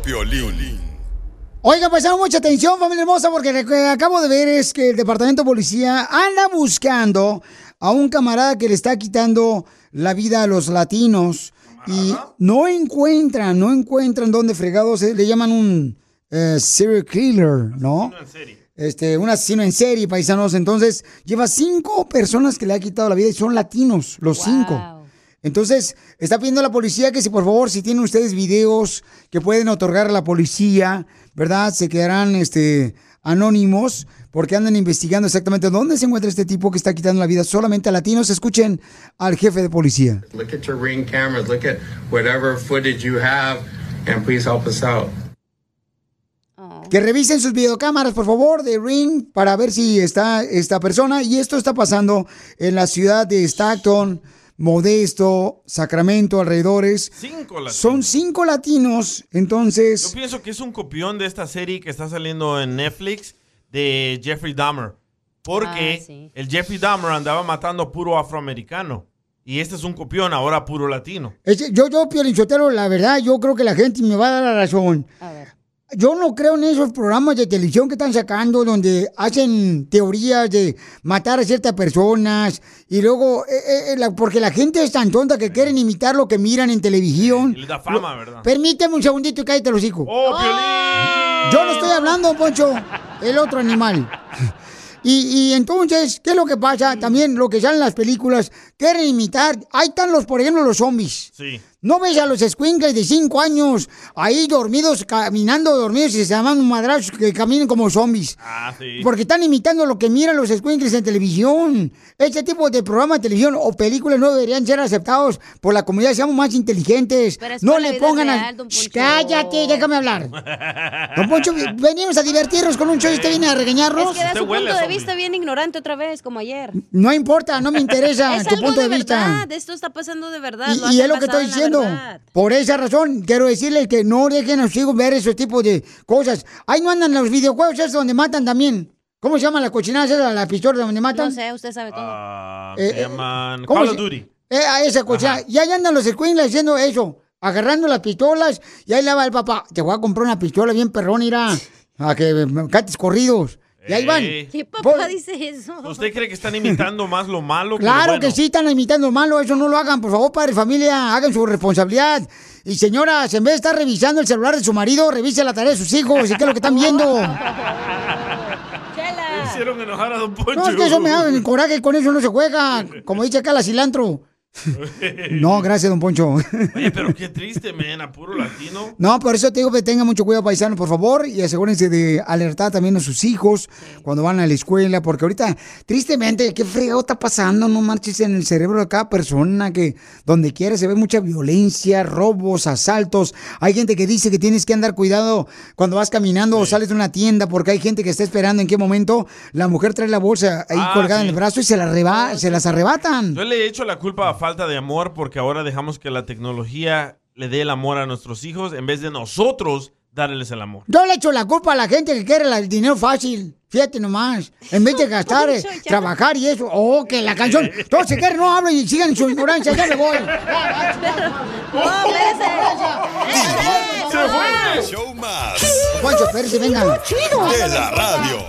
Piolín. Oiga, pues mucha atención, familia hermosa, porque lo que acabo de ver es que el departamento de policía anda buscando a un camarada que le está quitando la vida a los latinos y no encuentran, no encuentran dónde fregados, eh, le llaman un eh, serial killer, ¿no? Este, un asesino en serie, paisanos. Entonces, lleva cinco personas que le ha quitado la vida y son latinos, los cinco. Entonces, está pidiendo a la policía que si por favor, si tienen ustedes videos que pueden otorgar a la policía, ¿verdad? Se quedarán este, anónimos porque andan investigando exactamente dónde se encuentra este tipo que está quitando la vida solamente a latinos. Escuchen al jefe de policía. Look at your ring cameras, look at whatever footage you have, and please help us out. Que revisen sus videocámaras, por favor, de Ring para ver si está esta persona. Y esto está pasando en la ciudad de Stockton, Modesto, Sacramento, alrededores. Cinco latinos. Son cinco latinos, entonces... Yo pienso que es un copión de esta serie que está saliendo en Netflix de Jeffrey Dahmer. Porque Ah, sí. el Jeffrey Dahmer andaba matando a puro afroamericano. Y este es un copión ahora puro latino. Es que yo, yo, Piolichotero, la verdad, yo creo que la gente me va a dar la razón. Yo no creo en esos programas de televisión que están sacando donde hacen teorías de matar a ciertas personas y luego, eh, eh, la- porque la gente es tan tonta que quieren imitar lo que miran en televisión. Y da fama, ¿verdad? Permíteme un segundito y cállate los hijos. ¡Oh, Piolín! Yo no estoy hablando, Poncho, el otro animal. Y, y entonces, ¿qué es lo que pasa? También lo que sale en las películas, quieren imitar. Ahí están los, por ejemplo, los zombies. Sí. ¿No ves a los squinkles de 5 años ahí dormidos, caminando dormidos y se llaman madrazos que caminen como zombies? Ah, sí. Porque están imitando lo que miran los squinkles en televisión. Este tipo de programa de televisión o películas no deberían ser aceptados por la comunidad. Seamos más inteligentes. Pero es no le pongan a... don Shh. Cállate, déjame hablar. Don Poncho, venimos a divertirnos con un show y usted viene a regañarnos. Es que da su punto de vista bien ignorante otra vez, como ayer. No importa, no me interesa es tu algo punto de, de vista. verdad, esto está pasando de verdad. Y, lo y es lo que estoy diciendo. Por esa razón, quiero decirles que no dejen a sus hijos ver esos tipos de cosas. Ahí no andan los videojuegos esos donde matan también. ¿Cómo se llaman las cochinadas esas, las pistolas donde matan? No sé, usted sabe todo. Ah, Eh, se llaman ¿cómo Call of Duty. Eh, a esa cochinada. Y ahí andan los escuincles haciendo eso. Agarrando las pistolas. Y ahí le va el papá. Te voy a comprar una pistola bien perrón, irá. A que me cates corridos. Y ahí van. ¿Qué papá dice eso? ¿Usted cree que están imitando más lo malo que lo Claro bueno? que sí, están imitando malo, eso no lo hagan, por favor, padre, familia, hagan su responsabilidad. Y señoras, en vez de estar revisando el celular de su marido, revise la tarea de sus hijos y qué es lo que están viendo. Hicieron enojar a Don Poncho. No, es que eso me da coraje, con eso no se juega, como dice acá la cilantro. No, gracias, don Poncho. Oye, pero qué triste, men, a puro latino. No, por eso te digo que tengan mucho cuidado, paisano, por favor, y asegúrense de alertar también a sus hijos cuando van a la escuela, porque ahorita, tristemente, qué fregado está pasando, no marches en el cerebro de cada persona, que donde quiera se ve mucha violencia, robos, asaltos. Hay gente que dice que tienes que andar cuidado cuando vas caminando o sales de una tienda, porque hay gente que está esperando en qué momento la mujer trae la bolsa ahí Ah, colgada en el brazo y se, la reba- se las arrebatan. Yo le he hecho la culpa a falta de amor porque ahora dejamos que la tecnología le dé el amor a nuestros hijos en vez de nosotros darles el amor. Yo le echo la culpa a la gente que quiere el dinero fácil. Fíjate nomás. En vez de gastar, eh, trabajar y eso. Oh, que la canción. Todos se quieren, no hablen y sigan en su ignorancia. Ya me voy. No, Se fue. Show más venga. de la radio.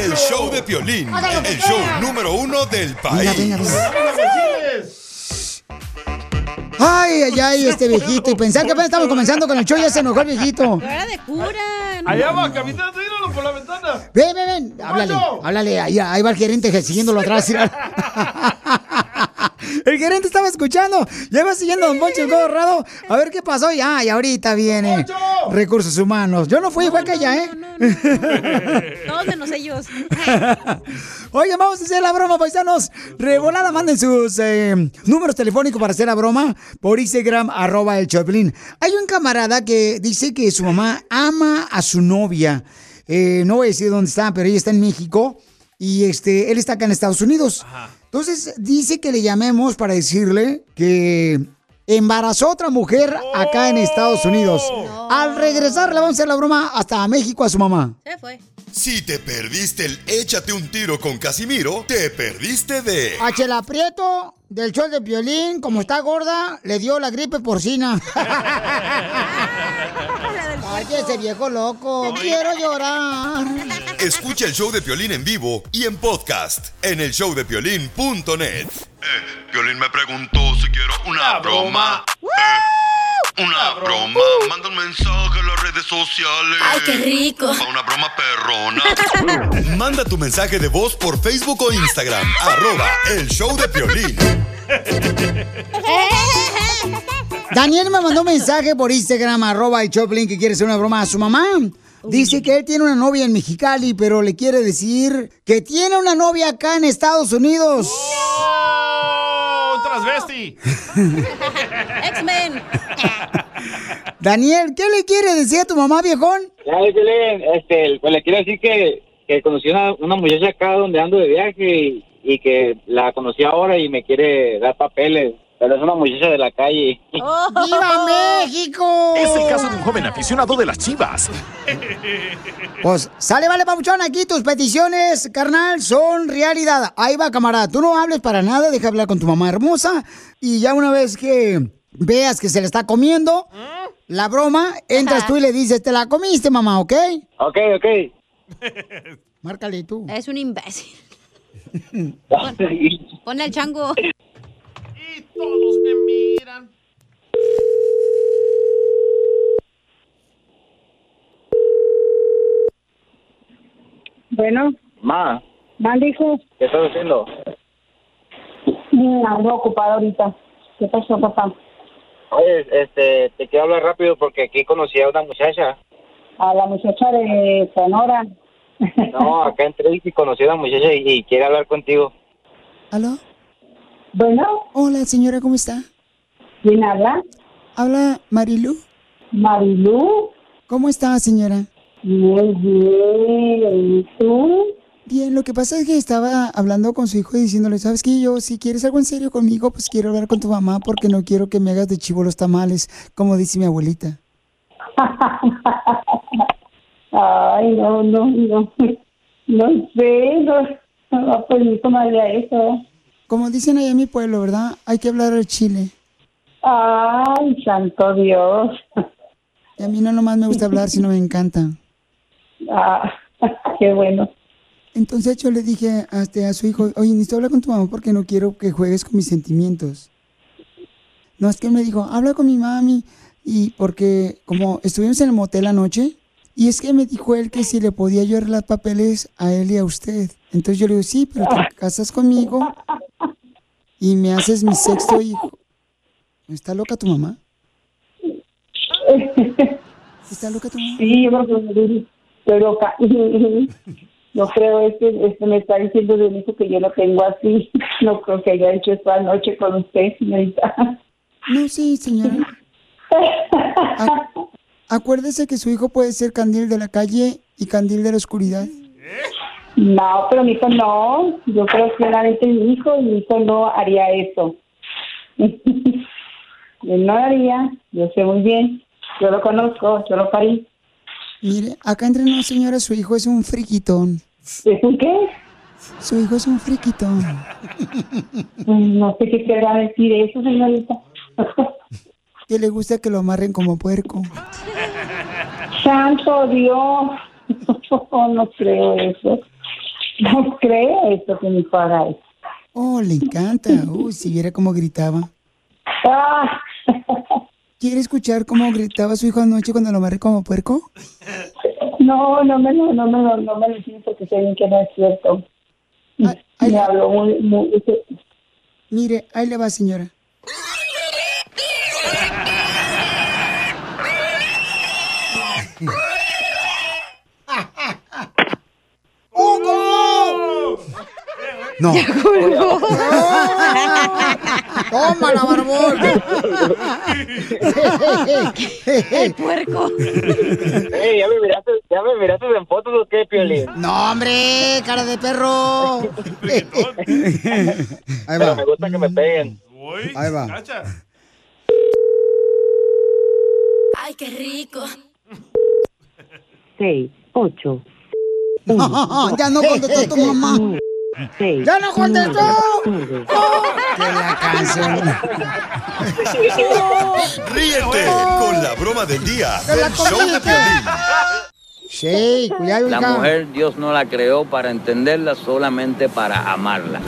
El show de Piolín, el show número uno del país. Venga, venga, venga. Ay, ay, ay, este viejito. Y pensar que apenas estamos comenzando con el show, ya se enojó el viejito. Era de cura. no. Allá va, caminando, míralo por la ventana. Ven, ven, ven. Háblale, háblale. Ahí, ahí va el gerente siguiéndolo atrás. El gerente estaba escuchando. Ya va siguiendo a Don Poncho el Gordo Rado. A ver qué pasó. Ya, y ahorita viene. ¡Poncho! Recursos humanos. Yo no fui, fue aquella, ¿eh? Todos menos ellos. Oigan, vamos a hacer la broma, paisanos. Revolada, manden sus eh, números telefónicos para hacer la broma por Instagram, arroba el Choplin. Hay un camarada que dice que su mamá ama a su novia. Eh, no voy a decir dónde está, pero ella está en México. Y este, él está acá en Estados Unidos. Entonces dice que le llamemos para decirle que embarazó a otra mujer acá en Estados Unidos. Al regresar le vamos a hacer la broma hasta México a su mamá. Se fue. Si te perdiste el Échate un tiro con Casimiro, te perdiste de A Chela Prieto del show de violín, como está gorda, le dio la gripe porcina. Ese viejo loco, quiero llorar. Escucha el show de Piolín en vivo y en podcast en el showdepiolín.net. Eh, Piolín me preguntó si quiero una broma. Eh, una broma. Manda un mensaje a las redes sociales. Ay, qué rico. Una broma perrona. Manda tu mensaje de voz por Facebook o Instagram. Arroba el show de Piolín. Daniel me mandó un mensaje por Instagram, arroba el Choplin, que quiere hacer una broma a su mamá. Dice que él tiene una novia en Mexicali, pero le quiere decir que tiene una novia acá en Estados Unidos. ¡Oh! ¡Transvesti! X-Men. Daniel, ¿qué le quiere decir a tu mamá, viejón? Este, pues le quiero decir que, que conocí una, una muchacha acá donde ando de viaje y, y que la conocí ahora y me quiere dar papeles, pero es una muchacha de la calle. ¡Viva México! Es el caso de un joven aficionado de las chivas. Pues sale, vale, papuchón, aquí tus peticiones, carnal, son realidad. Ahí va, camarada, tú no hables para nada, deja hablar con tu mamá hermosa y ya una vez que veas que se le está comiendo la broma, entras tú y le dices, te la comiste, mamá, ¿ok? Ok, ok. Márcale tú. Es un imbécil. Ponle el chango. Y todos me miran. Bueno, Ma, mal hijo, ¿qué estás haciendo? Mm, ando ocupado ahorita. ¿Qué pasó, papá? Oye, este, te quiero hablar rápido porque aquí conocí a una muchacha. A la muchacha de Sonora. No, acá en Tracy conocí a una muchacha y, y quiere hablar contigo. ¿Aló? Bueno, Hola, señora, ¿cómo está? ¿quién habla? Habla Marilu. Marilu. ¿Cómo está, señora? Muy bien. ¿Y tú? Bien, lo que pasa es que estaba hablando con su hijo y diciéndole, ¿sabes qué? Yo, si quieres algo en serio conmigo, pues quiero hablar con tu mamá porque no quiero que me hagas de chivo los tamales, como dice mi abuelita. Ay, no, no, no. No sé, no, no permiso me haría eso. Como dicen allá en mi pueblo, ¿verdad? Hay que hablar al chile. Ay, santo Dios. Y a mí no nomás me gusta hablar, sino me encanta. Ah, qué bueno. Entonces yo le dije a, este, a su hijo, oye, necesito hablar con tu mamá porque no quiero que juegues con mis sentimientos. No, es que él me dijo, habla con mi mami. Y porque como estuvimos en el motel anoche, y es que me dijo él que si le podía yo arreglar papeles a él y a usted. Entonces yo le digo, sí, pero te casas conmigo y me haces mi sexto hijo. ¿Está loca tu mamá? ¿Está loca tu mamá? Sí, yo creo que estoy loca. No creo, este, este me está diciendo de mí que yo lo tengo así. No creo que haya hecho esto anoche con usted, señorita. No, sí, señora. Acuérdese que su hijo puede ser candil de la calle y candil de la oscuridad. No, pero mi hijo no. Yo creo que claramente mi hijo y mi hijo no haría eso. Él no lo haría, yo sé muy bien. Yo lo conozco, yo lo parí. Mire, acá entre nos, señora, su hijo es un friquitón. ¿Es un qué? Su hijo es un friquitón. No sé qué querrá decir eso, señorita. Que le gusta que lo amarren como puerco. Santo Dios. No creo eso. No creo eso que mi haga eso. Oh, le encanta. Uy, si viera cómo gritaba. Ah, ¿Quiere escuchar cómo gritaba su hijo anoche cuando lo amarré como puerco? No, no me lo, no me lo, no me lo dices porque sé bien que no es cierto. me habló muy, muy, Mire, ahí le va, señora. No. ¡Tómala, barbón! El puerco. Ey, ¿ya me miraste, ya me miraste en fotos o qué, Piolín? No, hombre, cara de perro. Ahí Pero va. me gusta que me peguen. Ahí va. Ay, qué rico. seis, ocho. ya no contestó tu mamá. ¡Ya no contestó! Que la canción. Ríete con la broma del día ¡Que la del show de! Piolín. Sí, cuidado, La hija. mujer Dios no la creó para entenderla, solamente para amarla.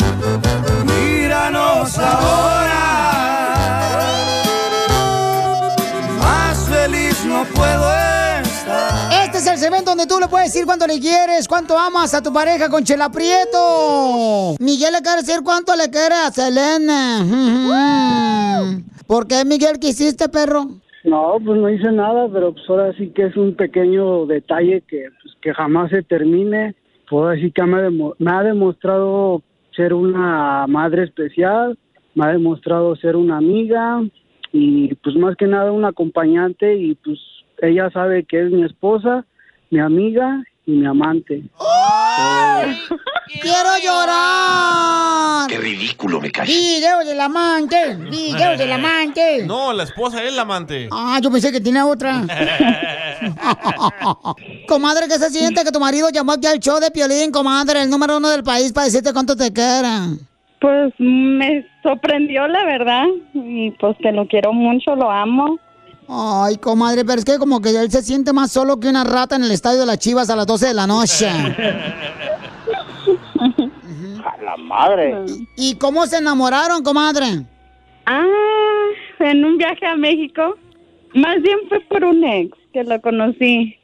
Míranos ahora. Más feliz no puedo segmento donde tú le puedes decir cuánto le quieres, cuánto amas a tu pareja con Chela Prieto. Miguel le quiere decir cuánto le quiere a Selena. ¿Por qué, Miguel, qué hiciste, perro? No, pues no hice nada, pero pues ahora sí que es un pequeño detalle que, pues, que jamás se termine. Ahora sí que me, ha demo- me ha demostrado ser una madre especial, me ha demostrado ser una amiga y pues más que nada un acompañante y pues ella sabe que es mi esposa, mi amiga y mi amante. ¡Quiero llorar! Qué ridículo me cae. ¡Video del amante! ¡Video del amante! No, la esposa es la amante. Ah, yo pensé que tenía otra. comadre, ¿qué se siente que tu marido llamó aquí al show de Piolín, comadre, el número uno del país, para decirte cuánto te queda? Pues me sorprendió, la verdad. Y pues que lo quiero mucho, lo amo. Ay, comadre, pero es que como que él se siente más solo que una rata en el estadio de las Chivas a las 12 de la noche. A la madre. ¿Y cómo se enamoraron, comadre? Ah, en un viaje a México. Más bien fue por un ex que lo conocí.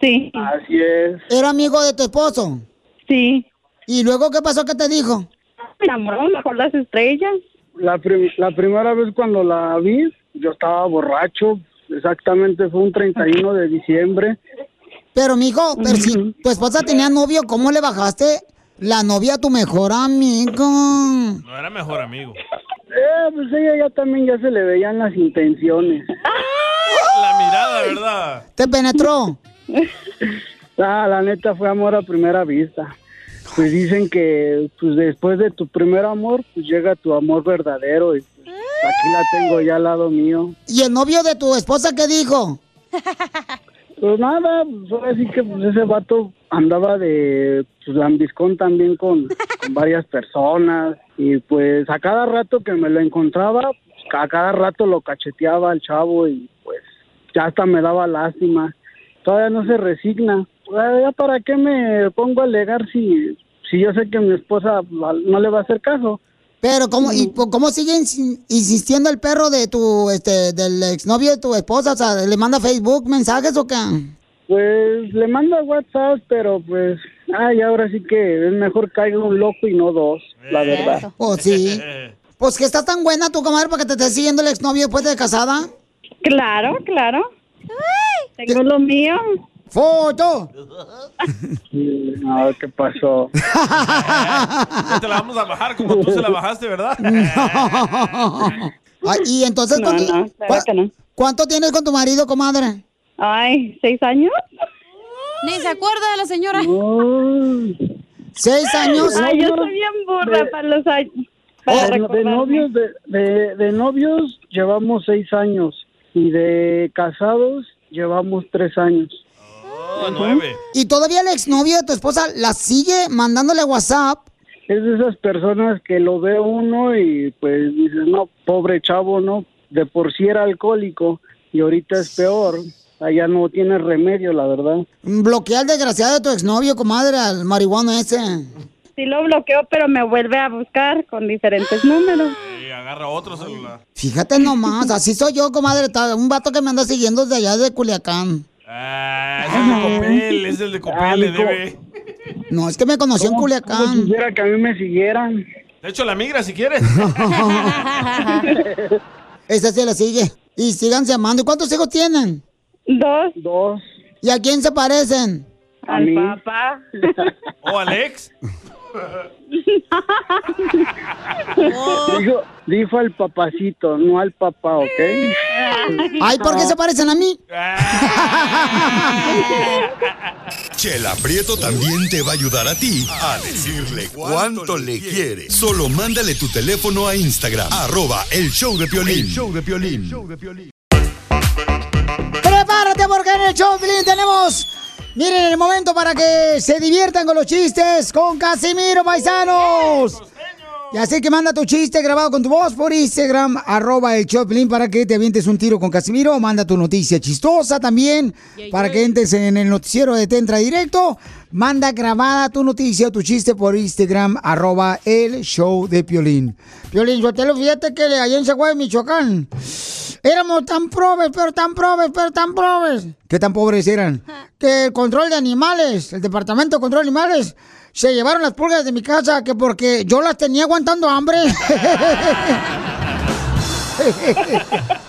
Sí. Así es. ¿Era amigo de tu esposo? Sí. ¿Y luego qué pasó? ¿Qué te dijo? Me enamoró mejor las estrellas. La, prim- la primera vez cuando la vi, yo estaba borracho, exactamente fue un 31 de diciembre. Pero, mijo, pero si tu esposa tenía novio, ¿cómo le bajaste la novia a tu mejor amigo? No era mejor amigo. Eh, pues ella ya también ya se le veían las intenciones. La mirada, ¿verdad? ¿Te penetró? Ah, la neta fue amor a primera vista. Pues dicen que pues después de tu primer amor, pues llega tu amor verdadero y aquí la tengo ya al lado mío. ¿Y el novio de tu esposa qué dijo? Pues nada, pues ahora sí que pues ese vato andaba de pues lambiscón también con, con varias personas y pues a cada rato que me lo encontraba, pues, a cada rato lo cacheteaba al chavo y pues ya hasta me daba lástima. Todavía no se resigna. Pues, ¿Ya para qué me pongo a alegar si, si yo sé que mi esposa no le va a hacer caso? Pero cómo y cómo sigue insi- insistiendo el perro de tu este del exnovio de tu esposa, o sea, le manda Facebook mensajes o qué? Pues le mando a WhatsApp, pero pues, ay, ahora sí que es mejor caiga un loco y no dos, la verdad. Oh, sí. Pues que estás tan buena tu comadre para que te esté siguiendo el exnovio después de casada. Claro, claro. Tengo lo mío. ¡Foto! No, ¿qué pasó? Ya te la vamos a bajar como tú se la bajaste, ¿verdad? Ay, y entonces, No, ¿cuánto, no, claro cua- que no. cuánto tienes con tu marido, comadre? Ay, ¿seis años? Ni se acuerda de la señora. ¿Seis años? Ay, yo soy bien burra De- para los años. Para De, de recordarme. novios, de, de, de novios llevamos seis años y de casados llevamos tres años. Oh, nueve. ¿Y todavía el exnovio de tu esposa la sigue mandándole WhatsApp? Es de esas personas que lo ve uno y pues dices, no, pobre chavo, no, de por sí era alcohólico y ahorita es peor, allá no tiene remedio, la verdad. Bloquea al desgraciado de tu exnovio, comadre, al marihuano ese. Sí lo bloqueo, pero me vuelve a buscar con diferentes números. agarra otro celular. Fíjate nomás, así soy yo, comadre. Un vato que me anda siguiendo desde allá de Culiacán. Ah, es el de Copel, es el de Copel, le debe. No, es que me conoció en ¿Cómo Culiacán. quisiera que a mí me siguieran? De hecho, la migra si quieres. Esa se la sigue. Y síganse amando. ¿Y cuántos hijos tienen? Dos. Dos. ¿Y a quién se parecen? Al papá. ¿O Alex? Dijo, dijo al papacito, no al papá, ¿ok? Ay, ¿por qué se parecen a mí? Chela Prieto también te va a ayudar a ti a decirle cuánto le quiere. Solo mándale tu teléfono a Instagram, arroba el show de Piolín. show de Piolín. Prepárate porque en el show, Piolín, tenemos... Miren el momento para que se diviertan con los chistes con Casimiro Paisanos. Y así que manda tu chiste grabado con tu voz por Instagram, arroba el Choplin para que te avientes un tiro con Casimiro. Manda tu noticia chistosa también para que entres en el noticiero de Tentra Directo. Manda grabada tu noticia o tu chiste por Instagram, arroba el show de Piolín. Piolín, yo te lo fíjate que allá en Zaguay, Michoacán, éramos tan probes, pero tan probes, pero tan probes. ¿Qué tan pobres eran? Que el control de animales, el departamento de control de animales, se llevaron las pulgas de mi casa que porque yo las tenía aguantando hambre.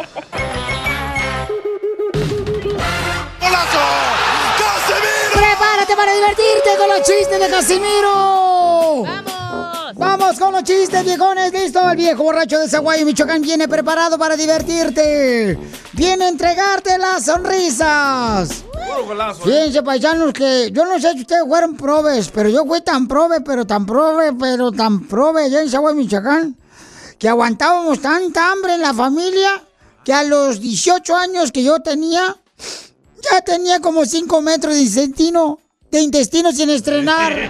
¡Prepárate para divertirte con los chistes de Casimiro! ¡Vamos! ¡Vamos con los chistes, viejones! ¡Listo! El viejo borracho de Zaguayo, Michoacán, viene preparado para divertirte. Viene a entregarte las sonrisas. Puro golazo. ¿eh? Fíjense, paisanos, que yo no sé si ustedes fueron probes, pero yo fui tan probe, pero tan probe, pero tan probe allá en Zaguayo, Michoacán, que aguantábamos tanta hambre en la familia que a los 18 años que yo tenía, ya tenía como 5 metros de intestino, de intestino sin estrenar.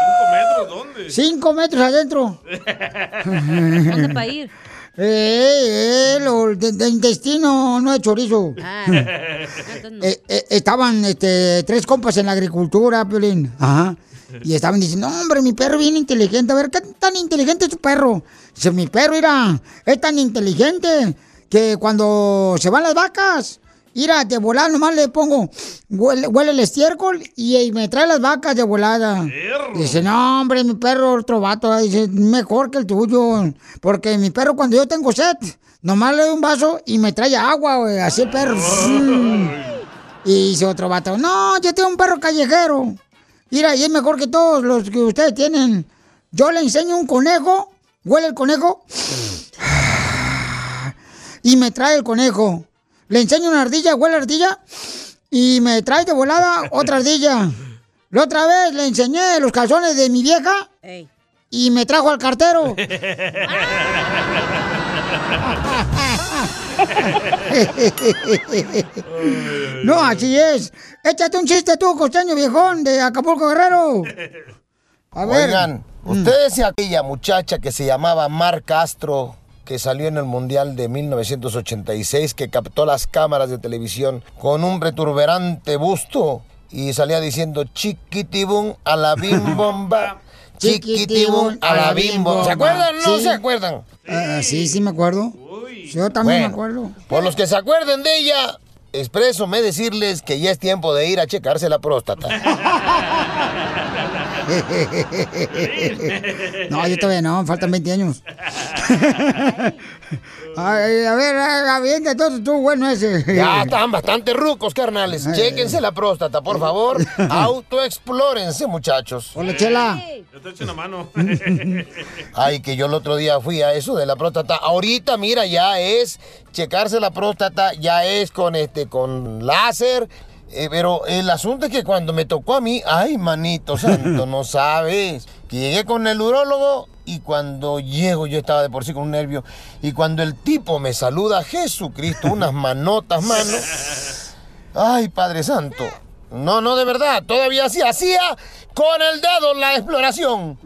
¿Cinco metros? ¿Dónde? 5 metros adentro. ¿Dónde para ir? Eh, eh, lo de, de intestino, no de chorizo. Ah, Eh, eh, estaban este, tres compas en la agricultura, Piolín. Ajá. Y estaban diciendo, "No, hombre, mi perro es bien inteligente. A ver, ¿qué tan inteligente es tu perro? Dice, mi perro, mira, es tan inteligente que cuando se van las vacas, mira, de volada nomás le pongo, huele, huele el estiércol y, y me trae las vacas de volada. Dice, no, hombre, mi perro, otro vato, dice, mejor que el tuyo. Porque mi perro, cuando yo tengo sed, nomás le doy un vaso y me trae agua, güey, así el perro. Y dice otro vato, no, yo tengo un perro callejero. Mira, y es mejor que todos los que ustedes tienen. Yo le enseño un conejo, huele el conejo, y me trae el conejo. Le enseño una ardilla, huele la ardilla, y me trae de volada otra ardilla. La otra vez le enseñé los calzones de mi vieja, y me trajo al cartero. No, así es. Échate un chiste tú, costeño viejón de Acapulco Guerrero. A ver. Oigan, ustedes y aquella muchacha que se llamaba Mar Castro, que salió en el Mundial de 1986, que captó las cámaras de televisión con un returberante busto y salía diciendo chiquitibum a la bim bomba, chiquitibum a la bim bomba. ¿Se acuerdan o no Sí. se acuerdan? Ah, sí, sí me acuerdo. Yo también me acuerdo. Por los que se acuerden de ella, expresome decirles que ya es tiempo de ir a checarse la próstata. No, yo todavía no, faltan 20 años. Ay, a ver, avienta todo tú, bueno ese. Ya están bastante rucos, carnales. Chéquense la próstata, por favor. Autoexplórense, muchachos. Hola, Chela. Yo te echo una mano. Ay, que yo el otro día fui a eso de la próstata. Ahorita, mira, ya es checarse la próstata, ya es con este, con láser. Eh, pero el asunto es que cuando me tocó a mí, ay, manito santo, no sabes. Que llegué con el urólogo y cuando llego yo estaba de por sí con un nervio. Y cuando el tipo me saluda, Jesucristo, unas manotas, mano. Ay, Padre Santo. No, no, de verdad, todavía así hacía con el dedo la exploración.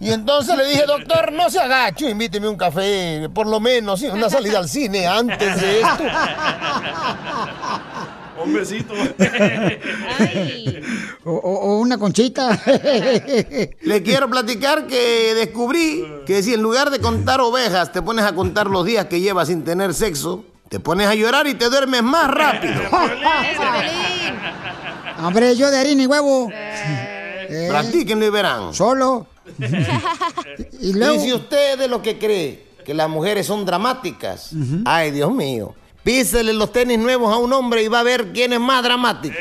Y entonces le dije, doctor, no se agache, invíteme un café, por lo menos, una salida al cine antes de esto. Un besito. O, o- o una conchita. Le quiero platicar que descubrí que si en lugar de contar ovejas te pones a contar los días que llevas sin tener sexo, te pones a llorar y te duermes más rápido. Hombre, yo de harina y huevo. Eh, Practíquenlo y verán. Solo. Y, si usted es de lo que cree que las mujeres son dramáticas, ay Dios mío, písele los tenis nuevos a un hombre y va a ver quién es más dramático.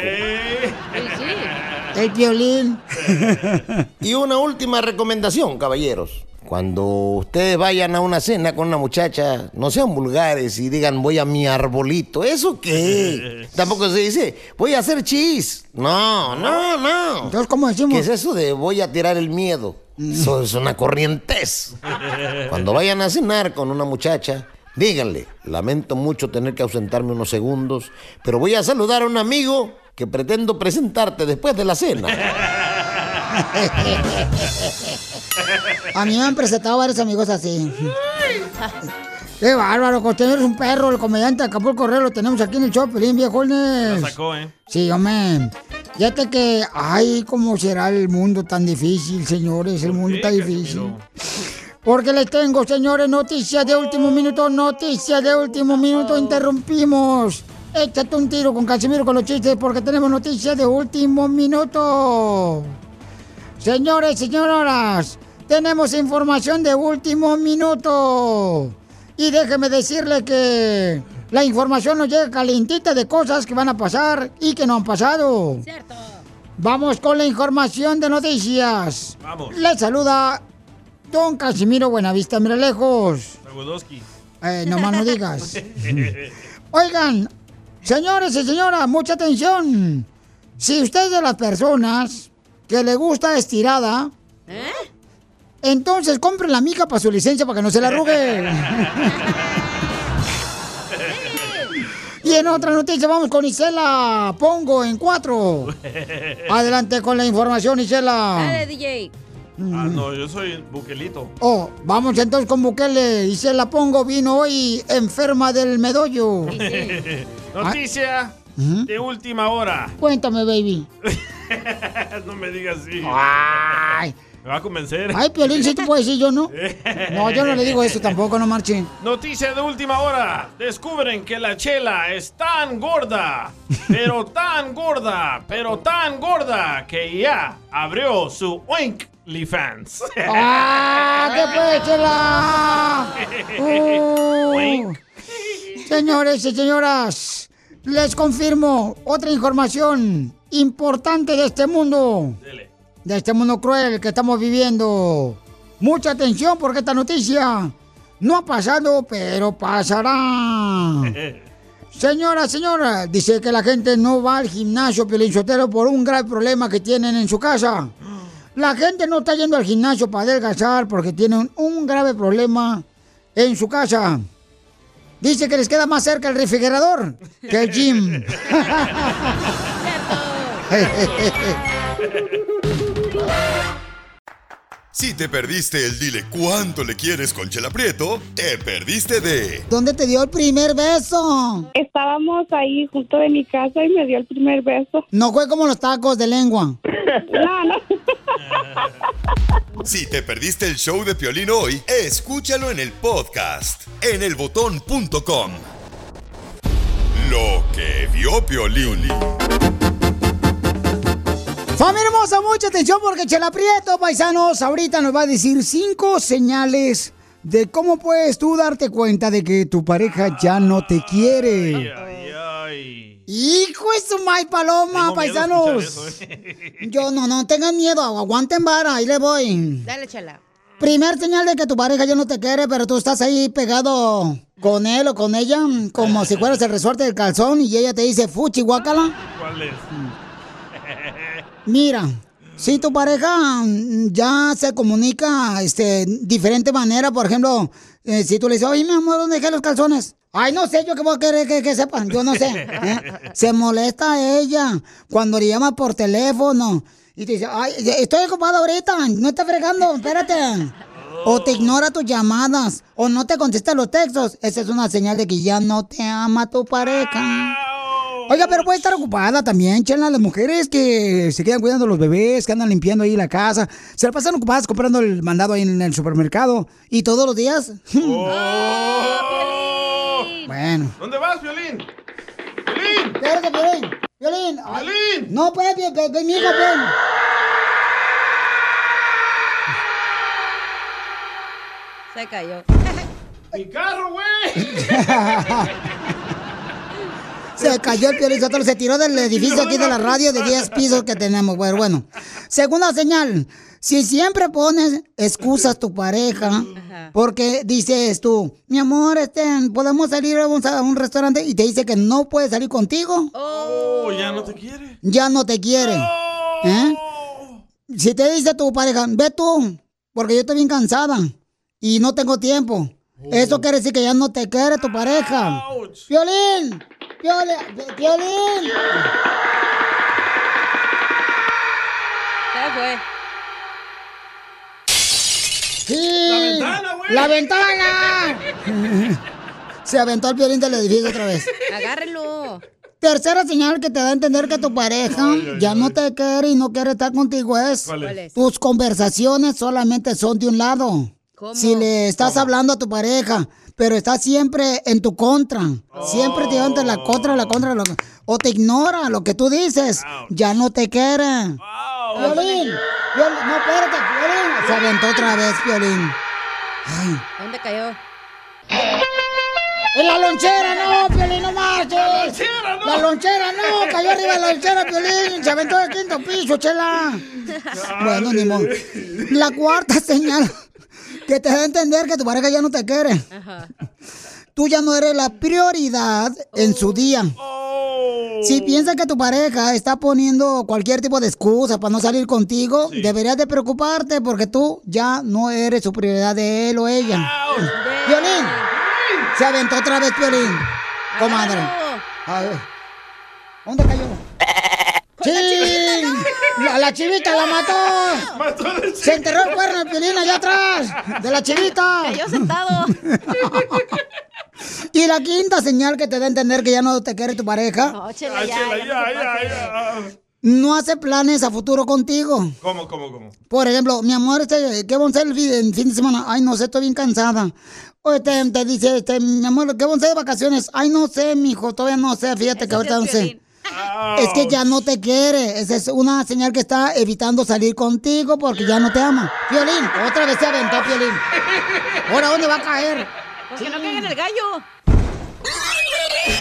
El violín. Y una última recomendación, caballeros. Cuando ustedes vayan a una cena con una muchacha, no sean vulgares y digan voy a mi arbolito. ¿Eso qué? Tampoco se dice voy a hacer chis. No, no, no. Entonces, ¿cómo decimos? ¿Qué es eso de voy a tirar el miedo? Eso es una corrientez. Cuando vayan a cenar con una muchacha, díganle, lamento mucho tener que ausentarme unos segundos, pero voy a saludar a un amigo que pretendo presentarte después de la cena. A mí me han presentado varios amigos así. Qué bárbaro, Costeño, eres un perro, el comediante de Acapulco Correo lo tenemos aquí en el show, Pelín, viejones. La sacó, ¿eh? Sí, hombre. Fíjate que, ay, cómo será el mundo tan difícil, señores, el mundo tan difícil. Porque les tengo, señores, noticias de último minuto, noticias de último minuto, interrumpimos. Échate un tiro con Casimiro con los chistes porque tenemos noticias de último minuto. Señores, señoras, tenemos información de último minuto. Y déjeme decirle que la información nos llega calientita de cosas que van a pasar y que no han pasado. Cierto. Vamos con la información de noticias. Vamos. Le saluda Don Casimiro Buenavista, mira lejos. Sagodowski. Eh, no más no digas. Oigan, señores y señoras, mucha atención. Si usted es de las personas que le gusta estirada, entonces compre la mica para su licencia para que no se la arrugue. y en otra noticia vamos con Isela Pongo en cuatro. Adelante con la información, Isela. Dale, DJ. Ah, no, yo soy buquelito. Oh, vamos entonces con Bukele. Isela Pongo vino hoy enferma del medollo. Noticia Ujú. de última hora. Cuéntame, baby. no me digas así. Ay. Me va a convencer. Ay, Piolín, si tú puedes decir yo, ¿no? No, yo no le digo eso tampoco, no marche. Noticia de última hora. Descubren que la chela es tan gorda, pero tan gorda, pero tan gorda, que ya abrió su OinklyFans. ¡Ah, qué pues, chela! Uh. Señores y señoras, les confirmo otra información importante de este mundo. De este mundo cruel que estamos viviendo. Mucha atención porque esta noticia no ha pasado, pero pasará. Señora, señora, dice que la gente no va al gimnasio Sotelo por un grave problema que tienen en su casa. La gente no está yendo al gimnasio para adelgazar porque tienen un grave problema en su casa. Dice que les queda más cerca el refrigerador que el gym. Si te perdiste el dile cuánto le quieres con Chela Prieto, te perdiste de ¿Dónde te dio el primer beso? Estábamos ahí junto de mi casa y me dio el primer beso. No fue como los tacos de lengua. No, no. Si te perdiste el show de Piolín hoy, escúchalo en el podcast en elbotón.com. Lo que vio Piolín. Familia hermosa, mucha atención porque Chela Prieto, paisanos, ahorita nos va a decir cinco señales de cómo puedes tú darte cuenta de que tu pareja ya no te quiere. Hijo de su may paloma, Tengo paisanos. eso, Yo no, no tengan miedo, aguanten vara, ahí le voy. Dale, chala. Primer señal de que tu pareja ya no te quiere, pero tú estás ahí pegado con él o con ella, como si fueras el resorte del calzón y ella te dice, fuchi, guácala. ¿Cuál es? Mira, si tu pareja ya se comunica este, diferente manera, por ejemplo, eh, si tú le dices, oye, mi amor, ¿dónde dejé los calzones? Ay, no sé, yo qué voy a querer que, que sepan, yo no sé. ¿eh? Se molesta ella cuando le llama por teléfono y te dice, ay, estoy ocupado ahorita, no está fregando, espérate. O te ignora tus llamadas, o no te contesta los textos. Esa es una señal de que ya no te ama tu pareja. Oiga, pero puede estar ocupada también, chela. Las mujeres que se quedan cuidando a los bebés, que andan limpiando ahí la casa, se la pasan ocupadas comprando el mandado ahí en el supermercado. ¿Y todos los días? bueno. ¿Dónde vas, Violín? Espérate, Piolín. Piolín. Ay, No, pues, pi- mi hijo, ven. Se cayó. ¡Mi carro, güey! Se cayó el Piolín Sotelo, se tiró del edificio aquí de la radio de 10 pisos que tenemos. Bueno, bueno. Segunda señal. Si siempre pones excusas tu pareja, porque dices tú, mi amor, este, podemos salir vamos a un restaurante y te dice que no puede salir contigo, Oh, ya no te quiere. ya no te quiere. ¿Eh? Si te dice tu pareja, ve tú, porque yo estoy bien cansada y no tengo tiempo. Eso quiere decir que ya no te quiere tu pareja. Violín, Se fue. Sí. La ventana, güey. ¡La ventana! Se aventó el violín del edificio otra vez. Agárrenlo. Tercera señal que te da a entender que tu pareja ya no te quiere y no quiere estar contigo es, ¿Cuál es? ¿Cuál es? tus conversaciones solamente son de un lado. ¿Cómo? Si le estás hablando a tu pareja, pero está siempre en tu contra, siempre te lleva entre la contra, la contra, la- o te ignora lo que tú dices, ya no te quiere. Violín, Violín, no, espérate, Violín. Se aventó otra vez, Violín. Ay. ¿Dónde cayó? ¡En la lonchera, no, Piolín, no marches! ¡La lonchera, no! ¡La lonchera, no! ¡Cayó arriba de la lonchera, Piolín! ¡Se aventó del quinto piso, chela! Bueno, ni modo. La cuarta señal que te da a entender que tu pareja ya no te quiere. Ajá. Tú ya no eres la prioridad en su día. Si piensas que tu pareja está poniendo cualquier tipo de excusa para no salir contigo, deberías de preocuparte porque tú ya no eres su prioridad de él o ella. Violín, se aventó otra vez Violín, comadre. A ver. ¿Dónde cayó? ¡Sí! ¡La, la chivita la mató! Se enterró el cuerno de Piolín allá atrás, de la chivita. Cayó sentado. Y la quinta señal que te da a entender que ya no te quiere tu pareja, No, Ah, chela, ya, chela, ya, ya, ya, no hace planes a futuro contigo. ¿Cómo, cómo, cómo? Por ejemplo, mi amor, este, ¿qué vamos a hacer el fin, el fin de semana? Ay, no sé, estoy bien cansada. O este, te dice, este, mi amor, ¿qué vamos a hacer de vacaciones? Ay, no sé, mijo, todavía no sé, fíjate que ahorita no sé. Es que ya no te quiere. Esa es una señal que está evitando salir contigo porque ya no te ama. Violín, otra vez se aventó, Violín. ¿Ahora dónde va a caer? Porque no caiga en el gallo.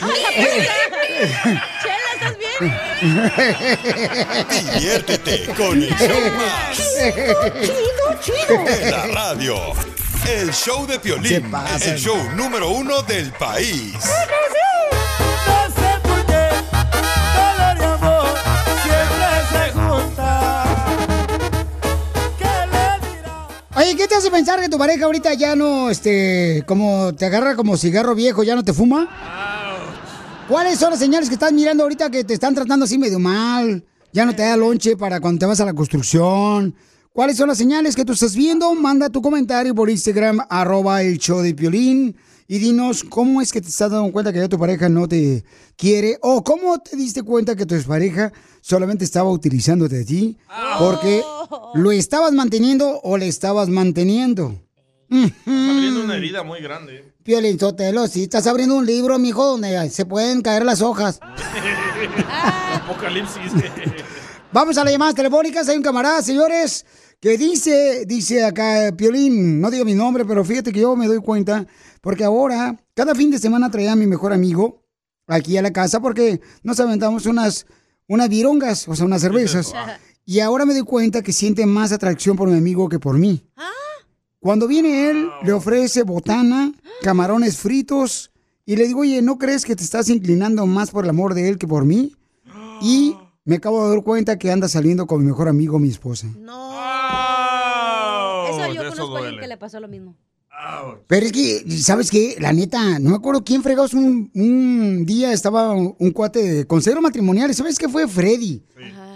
¡Ay, la puerta! Chela, ¿estás bien? Diviértete con el show más. Chido, chido. De la radio. El show de Piolín. pasa? El show número uno del país. Oye, ¿qué te hace pensar que tu pareja ahorita ya no, este, como te agarra como cigarro viejo, ya no te fuma? ¿Cuáles son las señales que estás mirando ahorita que te están tratando así medio mal? Ya no te da lonche para cuando te vas a la construcción. ¿Cuáles son las señales que tú estás viendo? Manda tu comentario por Instagram, arroba el show de Piolín. Y dinos cómo es que te estás dando cuenta que ya tu pareja no te quiere. O cómo te diste cuenta que tu pareja solamente estaba utilizándote a ti. Porque lo estabas manteniendo o le estabas manteniendo. Está abriendo una herida muy grande. Piolín Sotelo, si estás abriendo un libro, mijo, donde se pueden caer las hojas. Apocalipsis. Vamos a las llamadas telefónicas. Hay un camarada, señores, que dice, dice acá, Piolín, no digo mi nombre, pero fíjate que yo me doy cuenta, porque ahora, cada fin de semana traía a mi mejor amigo aquí a la casa, porque nos aventamos unas, unas virongas, o sea, unas cervezas. Y ahora me doy cuenta que siente más atracción por mi amigo que por mí. Cuando viene él, le ofrece botana, camarones fritos, y le digo, oye, ¿no crees que te estás inclinando más por el amor de él que por mí? Y me acabo de dar cuenta que anda saliendo con mi mejor amigo, mi esposa. Eso conozco a alguien que le pasó lo mismo. Pero es que, ¿sabes qué? La neta, no me acuerdo quién fregados un, un día estaba un, un cuate de consejero matrimonial. ¿Sabes qué fue? Freddy.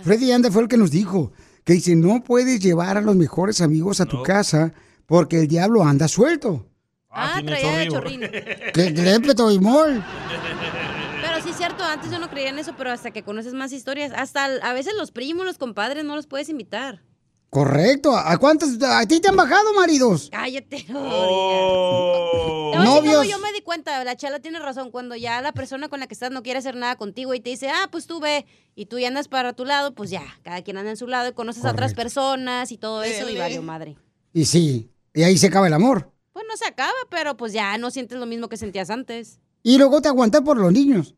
Freddy Anda fue el que nos dijo que dice, no puedes llevar a los mejores amigos a tu casa porque el diablo anda suelto. Ah, traía de chorrín. Que le y mol. Pero sí es cierto, antes yo no creía en eso, pero hasta que conoces más historias, hasta a veces los primos, los compadres, no los puedes invitar. Correcto. ¿A cuántos? ¿A ti te han bajado, maridos? Cállate. no Oh. Cómo Novios. yo me di cuenta, la chala tiene razón, cuando ya la persona con la que estás no quiere hacer nada contigo y te dice, ah, pues tú ve, y tú ya andas para tu lado, pues ya, cada quien anda en su lado y conoces a otras personas y todo eso y valió madre. Y sí, y ahí se acaba el amor. Pues no se acaba, pero pues ya no sientes lo mismo que sentías antes. Y luego te aguantas por los niños.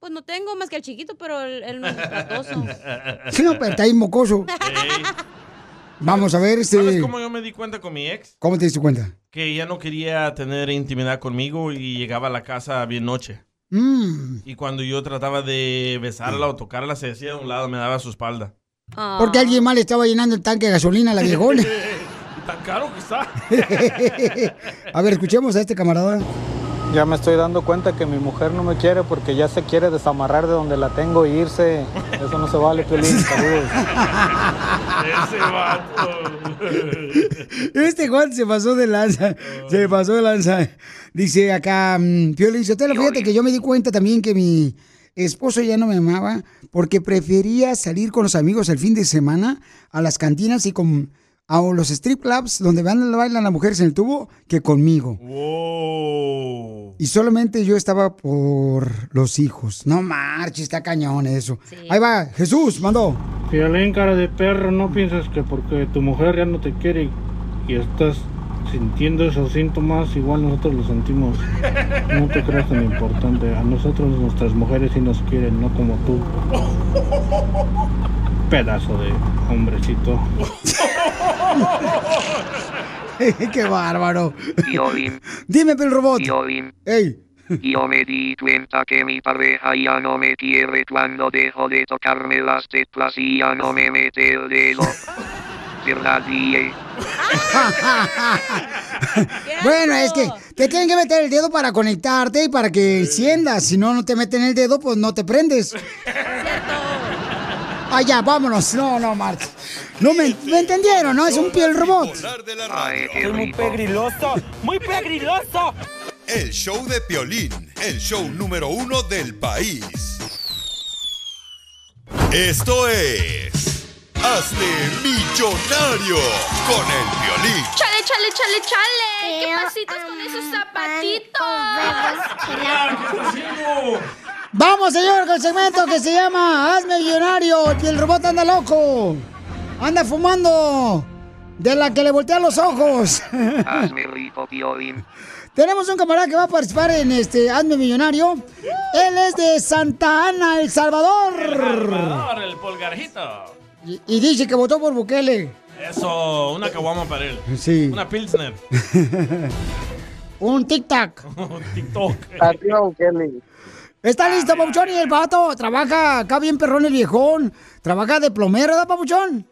Pues no tengo más que el chiquito, pero él, no es latoso. No, pero está ahí mocoso. Vamos a ver, ¿Sabes este... cómo yo me di cuenta con mi ex? ¿Cómo te diste cuenta? Que ella no quería tener intimidad conmigo y llegaba a la casa bien noche. Mm, Y cuando yo trataba de besarla o tocarla, se decía de un lado, me daba su espalda. porque alguien le estaba llenando el tanque de gasolina a la viejona. Tan caro que está. a ver, escuchemos a este camarada. Ya me estoy dando cuenta que mi mujer no me quiere porque ya se quiere desamarrar de donde la tengo e irse. Eso no se vale, Piolín. Saludos. Ese vato. Este Juan se pasó de lanza. Se pasó de lanza. Dice acá, mm, Piolín Sotelo, fíjate que yo me di cuenta también que mi esposo ya no me amaba porque prefería salir con los amigos el fin de semana a las cantinas y con a los strip clubs donde van bailan las mujeres en el tubo que conmigo. Y solamente yo estaba por los hijos. No marches, está cañón eso. Ahí va, Jesús, mandó. Piolín, cara de perro, no piensas que porque tu mujer ya no te quiere y estás sintiendo esos síntomas, igual nosotros los sentimos. No te creas tan importante. A nosotros nuestras mujeres sí nos quieren, no como tú. Pedazo de hombrecito. Qué bárbaro. Dime, el robot. Piolín. Ey. Yo me di cuenta que mi pareja ya no me quiere cuando dejo de tocarme las teclas y ya no me mete el dedo. ¿Verdad, DJ? bueno, es que te tienen que meter el dedo para conectarte y para que enciendas. Si no, no te meten el dedo, pues no te prendes. Ah, ya, vámonos. No, no, Marta. No me, me entendieron, ¿no? Es un piel robot. Es muy pegriloso, muy pegriloso. El show de Piolín, el show número uno del país. Esto es... Hazte millonario con el Piolín. Chale, chale, chale, chale. ¿Qué pasitos con esos zapatitos? Vamos, señor, con el segmento que se llama Hazme Millonario. El piel robot anda loco. Anda fumando. De la que le voltea los ojos. Hazme rico, Piolín. Tenemos un camarada que va a participar en este Hazme Millonario. Él es de Santa Ana, El Salvador. Salvador, el polgarjito. Y, y dice que votó por Bukele. Eso, una caguama para él. Sí. Una pilsner. un tic-tac. TikTok. Arriba Bukele. Está listo, Papuchón, y el pato trabaja acá bien perrón el viejón. Trabaja de plomero, ¿verdad, Papuchón?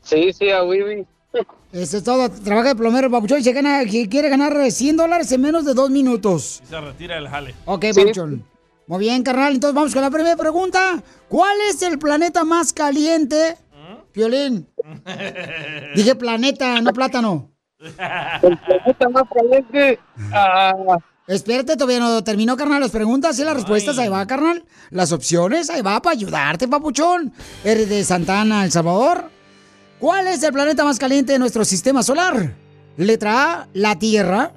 Sí, sí, a Wibi. Eso es todo. Trabaja de plomero, el Papuchón, y se gana, quiere ganar 100 dólares en menos de dos minutos. Y se retira el jale. Ok, Papuchón. Muy bien, carnal. Entonces vamos con la primera pregunta. ¿Cuál es el planeta más caliente? Violín. Dije planeta, no plátano. El planeta más caliente. Ah, Espérate, todavía no terminó, carnal, las preguntas y las respuestas. Ahí va, carnal. Las opciones, ahí va para ayudarte, papuchón. Eres de Santana, El Salvador. ¿Cuál es el planeta más caliente de nuestro sistema solar? Letra A, la Tierra.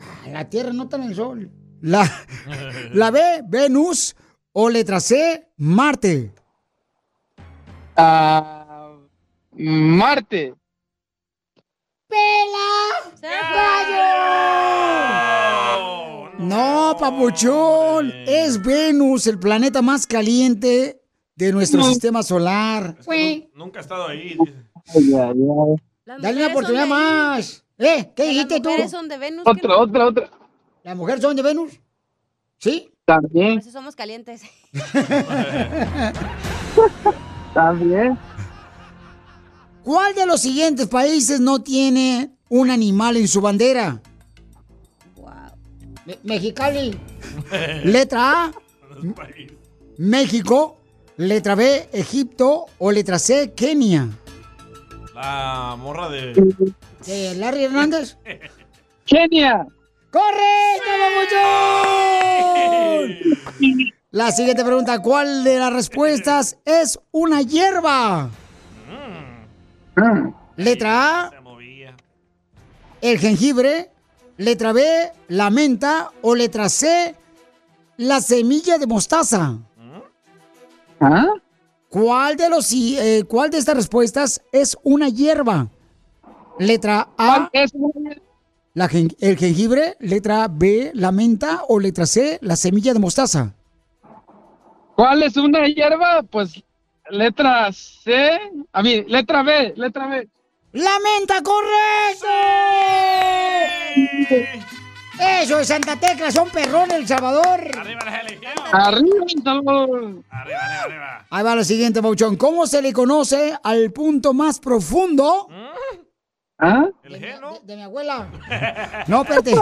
Ah, La Tierra no está en el Sol. La, la B, Venus. O letra C, Marte. ah, Marte. No, papuchón. Es Venus, el planeta más caliente de nuestro No. sistema solar. Nunca he estado ahí. Dale una oportunidad más. ¿Eh? ¿Qué dijiste tú? mujeres son de Venus. Otra, otra, otra. ¿Las mujeres son de Venus? ¿Sí? También. Por eso somos calientes. También. ¿Cuál de los siguientes países no tiene un animal en su bandera? Me- Mexicali. Letra A, México. Letra B, Egipto. O letra C, Kenia. La morra de. ¿De Larry Hernández? Kenia. ¡Correcto, papuchón! La siguiente pregunta, ¿cuál de las respuestas es una hierba? Letra A, el jengibre. Letra B, la menta. O letra C, la semilla de mostaza. ¿Cuál de los eh, cuál de estas respuestas es una hierba? Letra A, la gen- el jengibre. Letra B, la menta. O letra C, la semilla de mostaza. ¿Cuál es una hierba? Pues letra C. A mí, letra B, letra B. ¡La menta, correcto! Eso es Santa Tecla, son perrones El Salvador. Arriba, El Salvador. Ahí va la siguiente, Pauchón. ¿Cómo se le conoce al punto más profundo? ¿Ah? De, de- de mi abuela. No, espérate.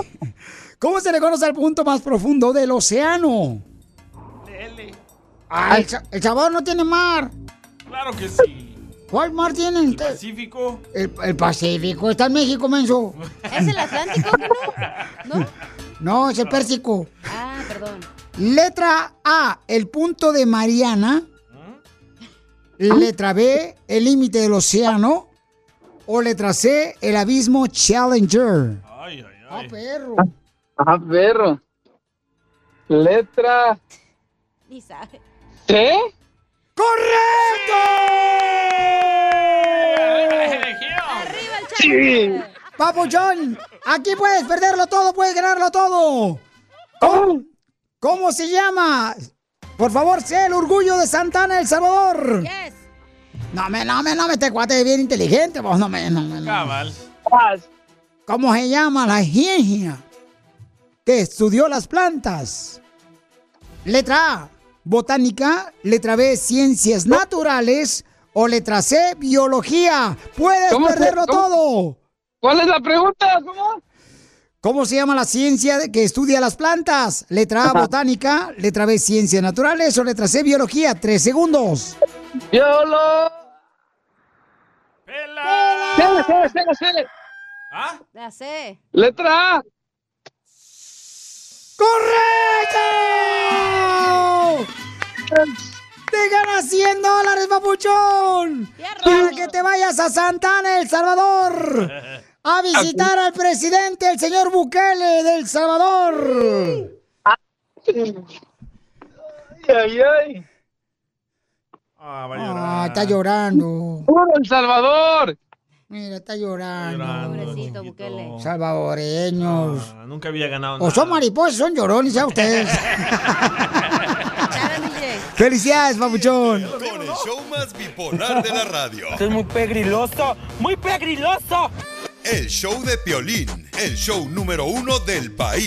¿Cómo se le conoce al punto más profundo del océano? Ah, el, El Salvador no tiene mar. Claro que sí. ¿Cuál mar tienen? El Pacífico. El, el Pacífico. Está en México, menso. ¿Es el Atlántico? ¿No? No, es el Pérsico. Ah, perdón. Letra A, el punto de Mariana. Letra B, el límite del océano. O letra C, el abismo Challenger. Ah, perro. Ah, perro. Letra Ni sabe. C. ¡Arriba el Sí. Papuchón, aquí puedes perderlo todo, puedes ganarlo todo. ¿Cómo, cómo se llama? Por favor, sé el orgullo de Santana, El Salvador. No me, no me, no me, este cuate es bien inteligente, vos no me, no me, no. Cabal. ¿Cómo se llama la ciencia que estudió las plantas? Letra A, botánica. Letra B, ciencias naturales. O letra C, biología. Puedes ¿Cómo se- perderlo cómo- todo. ¿Cuál es la pregunta? ¿Cómo? ¿Cómo se llama la ciencia que estudia las plantas? Letra A, botánica. Letra B, ciencias naturales. O letra C, biología. Tres segundos. Biolo. C, C, C, C. ¿Ah? Ya sé. Letra A. ¡Correcto! ¡Te ganas 100 dólares, papuchón! Para que te vayas a Santana, El Salvador. A visitar al presidente, el señor Bukele del Salvador. Ay, ay, ay. Ah, va a Ah, está llorando. ¡Puro El Salvador! Mira, está llorando. Pobrecito, Bukele. Salvadoreños. Ah, nunca había ganado O son mariposas, son llorones, ya ustedes. Felicidades, papuchón. Con el show más bipolar de la radio. Esto es muy pegriloso, muy pegriloso. El show de Piolín, el show número uno del país.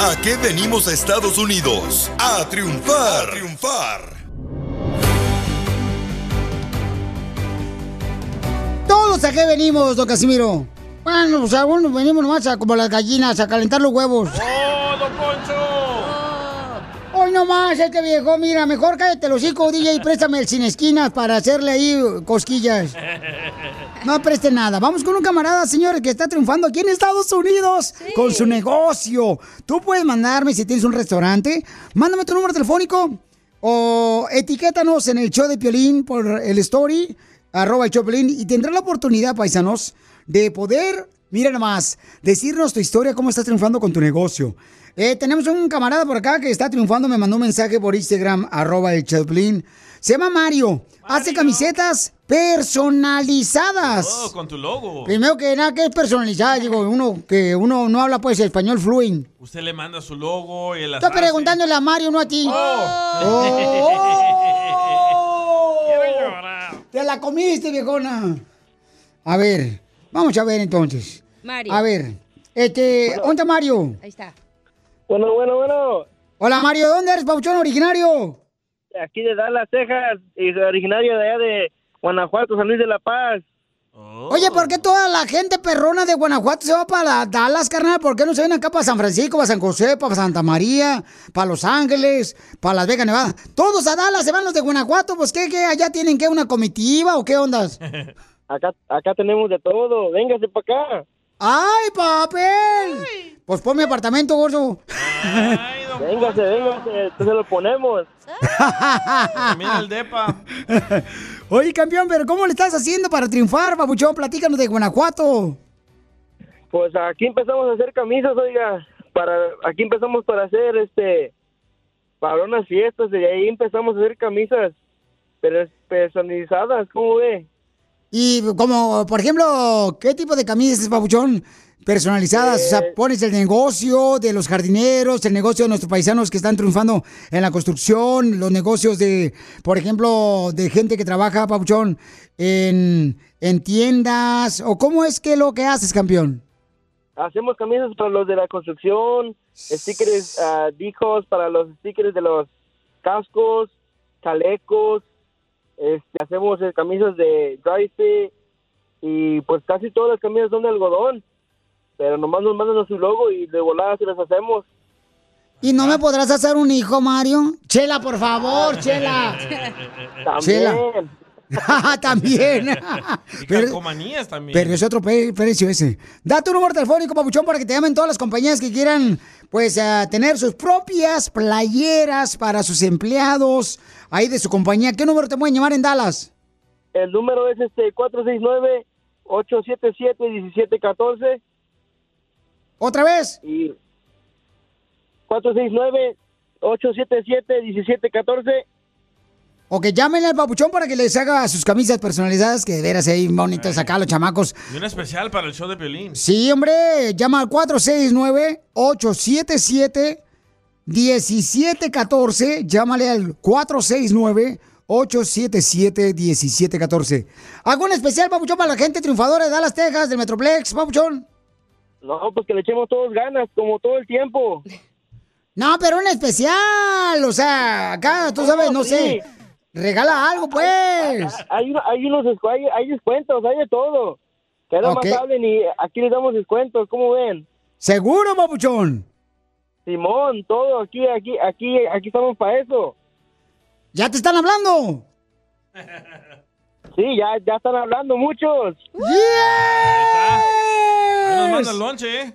¿A qué venimos a Estados Unidos? A triunfar. A triunfar. Todos a qué venimos, don Casimiro. Bueno, pues algunos venimos nomás a, como las gallinas a calentar los huevos. ¡Oh, don Poncho! Hoy nomás, este viejo, mira, mejor cállate los hocico, DJ, y préstame el sin esquinas para hacerle ahí cosquillas. No preste nada. Vamos con un camarada, señores, que está triunfando aquí en Estados Unidos con su negocio. Tú puedes mandarme si tienes un restaurante. Mándame tu número telefónico o etiquétanos en el show de Piolín por el story, arroba el show Piolín, y tendrás la oportunidad, paisanos, de poder, mira nomás, decirnos tu historia, cómo estás triunfando con tu negocio. Eh, tenemos un camarada por acá que está triunfando, me mandó un mensaje por Instagram, arroba el Chaplin. Se llama Mario, hace camisetas personalizadas. Oh, con tu logo. Primero que nada, ¿qué es personalizada? Digo, uno que uno no habla pues español fluent. Usted le manda su logo y la Estoy preguntándole a Mario, no a ti. Oh. Te la comiste, viejona. A ver, vamos a ver entonces. Mario. A ver, este, ¿dónde está Mario? Ahí está. Bueno, bueno, bueno. Hola Mario, ¿dónde eres, Pauchón, originario? Aquí de Dallas, Texas, y originario de allá de Guanajuato, San Luis de la Paz. Oye, ¿por qué toda la gente perrona de Guanajuato se va para Dallas, carnal? ¿Por qué no se vienen acá para San Francisco, para San José, para Santa María, para Los Ángeles, para Las Vegas, Nevada? Todos a Dallas se van los de Guanajuato, pues ¿qué, qué? ¿Allá tienen que una comitiva o qué ondas? Acá, acá tenemos de todo. Véngase para acá. ¡Ay, papel! Pues ponme apartamento, gordo. Véngase, véngase. Entonces lo ponemos. Mira el depa. Oye, campeón, pero ¿cómo le estás haciendo para triunfar, papuchón? Platícanos de Guanajuato. Pues aquí empezamos a hacer camisas, oiga. Para, aquí empezamos para hacer, este, para unas fiestas. Y ahí empezamos a hacer camisas pero personalizadas, ¿cómo ve? Y como, por ejemplo, ¿qué tipo de camisas, papuchón? Personalizadas, o sea, Eh. pones el negocio de los jardineros, el negocio de nuestros paisanos que están triunfando en la construcción, los negocios de, por ejemplo, de gente que trabaja, papuchón, en, en tiendas, o cómo es que lo que haces, campeón? Hacemos camisas para los de la construcción, stickers, ah, dijos para los stickers de los cascos, chalecos, este, hacemos eh, camisas de dry fit y pues casi todas las camisas son de algodón, pero nomás nos mandan su logo y de volada se las hacemos. ¿Y no me podrás hacer un hijo, Mario? Chela, por favor, Chela. Chela. También. Y Pero- calcomanías también. Pero es otro precio ese. Da tu número telefónico, papuchón, para que te llamen todas las compañías que quieran, pues, eh, tener sus propias playeras para sus empleados ahí de su compañía. ¿Qué número te pueden llamar en Dallas? El número es este 469-877-1714 ¿Otra vez? y 469-877-1714 O que llámenle al papuchón para que les haga sus camisas personalizadas, que de veras ahí bonitos acá los chamacos. Y una especial para el show de Piolín. Sí, hombre, llama al 469-877-1714. Llámale al 469-877-1714. ¿Algún especial, papuchón, para la gente triunfadora de Dallas, Texas, del Metroplex, papuchón? No, pues que le echemos todos ganas, como todo el tiempo. No, pero un especial. O sea, acá, tú sabes, no sé. Regala algo, pues. Hay, uno- hay unos hay, hay descuentos, hay de todo. Que nada Ok. más hablen y aquí les damos descuentos, ¿cómo ven? Seguro, papuchón. Simón, todo, aquí, aquí, aquí, aquí estamos para eso. ¿Ya te están hablando? Sí, ya, ya están hablando muchos. Ahí nos manda el lonche, ¿eh?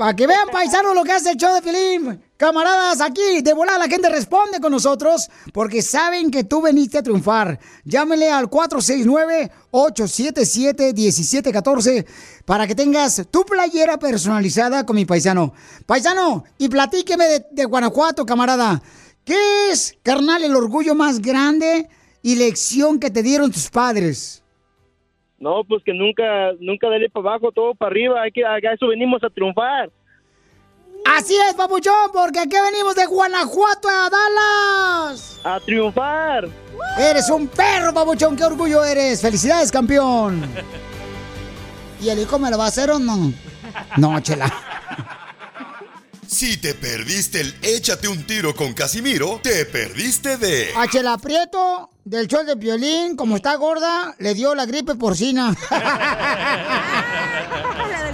Para que vean, paisanos, lo que hace el show de Filín. Camaradas, aquí, de volada, la gente responde con nosotros porque saben que tú veniste a triunfar. Llámenle al 469-877-1714 para que tengas tu playera personalizada con mi paisano. Paisano, y platíqueme de, de Guanajuato, camarada. ¿Qué es, carnal, el orgullo más grande y lección que te dieron tus padres? No, pues que nunca, nunca dale para abajo, todo para arriba. Hay que, a eso venimos a triunfar. Así es, papuchón, porque aquí venimos de Guanajuato a Dallas. A triunfar. Eres un perro, papuchón, qué orgullo eres. Felicidades, campeón. ¿Y el hijo me lo va a hacer o no? No, chela. Si te perdiste el Échate un tiro con Casimiro, te perdiste de A Chela Prieto, del show de violín, como está gorda, le dio la gripe porcina.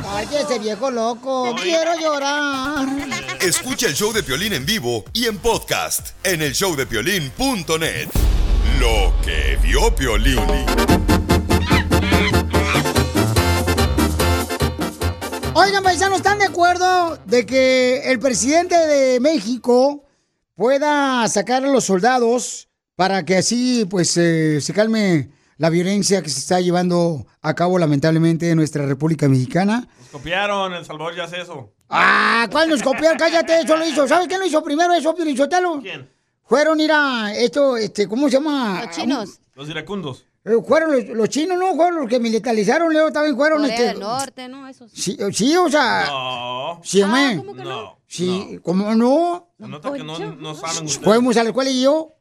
Ay, ese viejo loco, quiero llorar. Escucha el show de Piolín en vivo y en podcast en el showdepiolín.net. Lo que vio Piolín. Oigan, paisanos, ¿están de acuerdo de que el presidente de México pueda sacar a los soldados para que así, pues, eh, se calme la violencia que se está llevando a cabo lamentablemente en nuestra República Mexicana. Nos copiaron, El Salvador ya hace eso. Ah, ¿cuál nos copió? Cállate, eso lo hizo. ¿Sabes quién lo hizo primero eso, Piolichotelo? ¿Quién? Fueron ir a esto, este, ¿cómo se llama? Los chinos. Los iracundos. Eh, fueron los, los chinos, ¿no? Fueron los que militarizaron, Leo, también fueron Corea este. del Norte, ¿no? Sí, sí, o sea. No. Sí. Ah, ¿cómo que no? Sí, ¿cómo no? Se nota que no, no saben ustedes. Fuimos a la escuela y yo.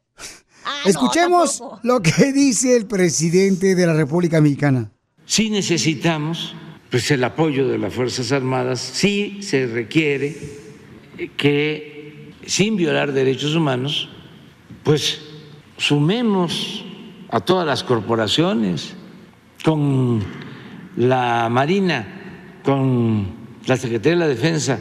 Ah, Escuchemos lo que dice el presidente de la República Mexicana. Sí necesitamos pues, el apoyo de las Fuerzas Armadas, sí se requiere que, sin violar derechos humanos, pues sumemos a todas las corporaciones con la Marina, con la Secretaría de la Defensa,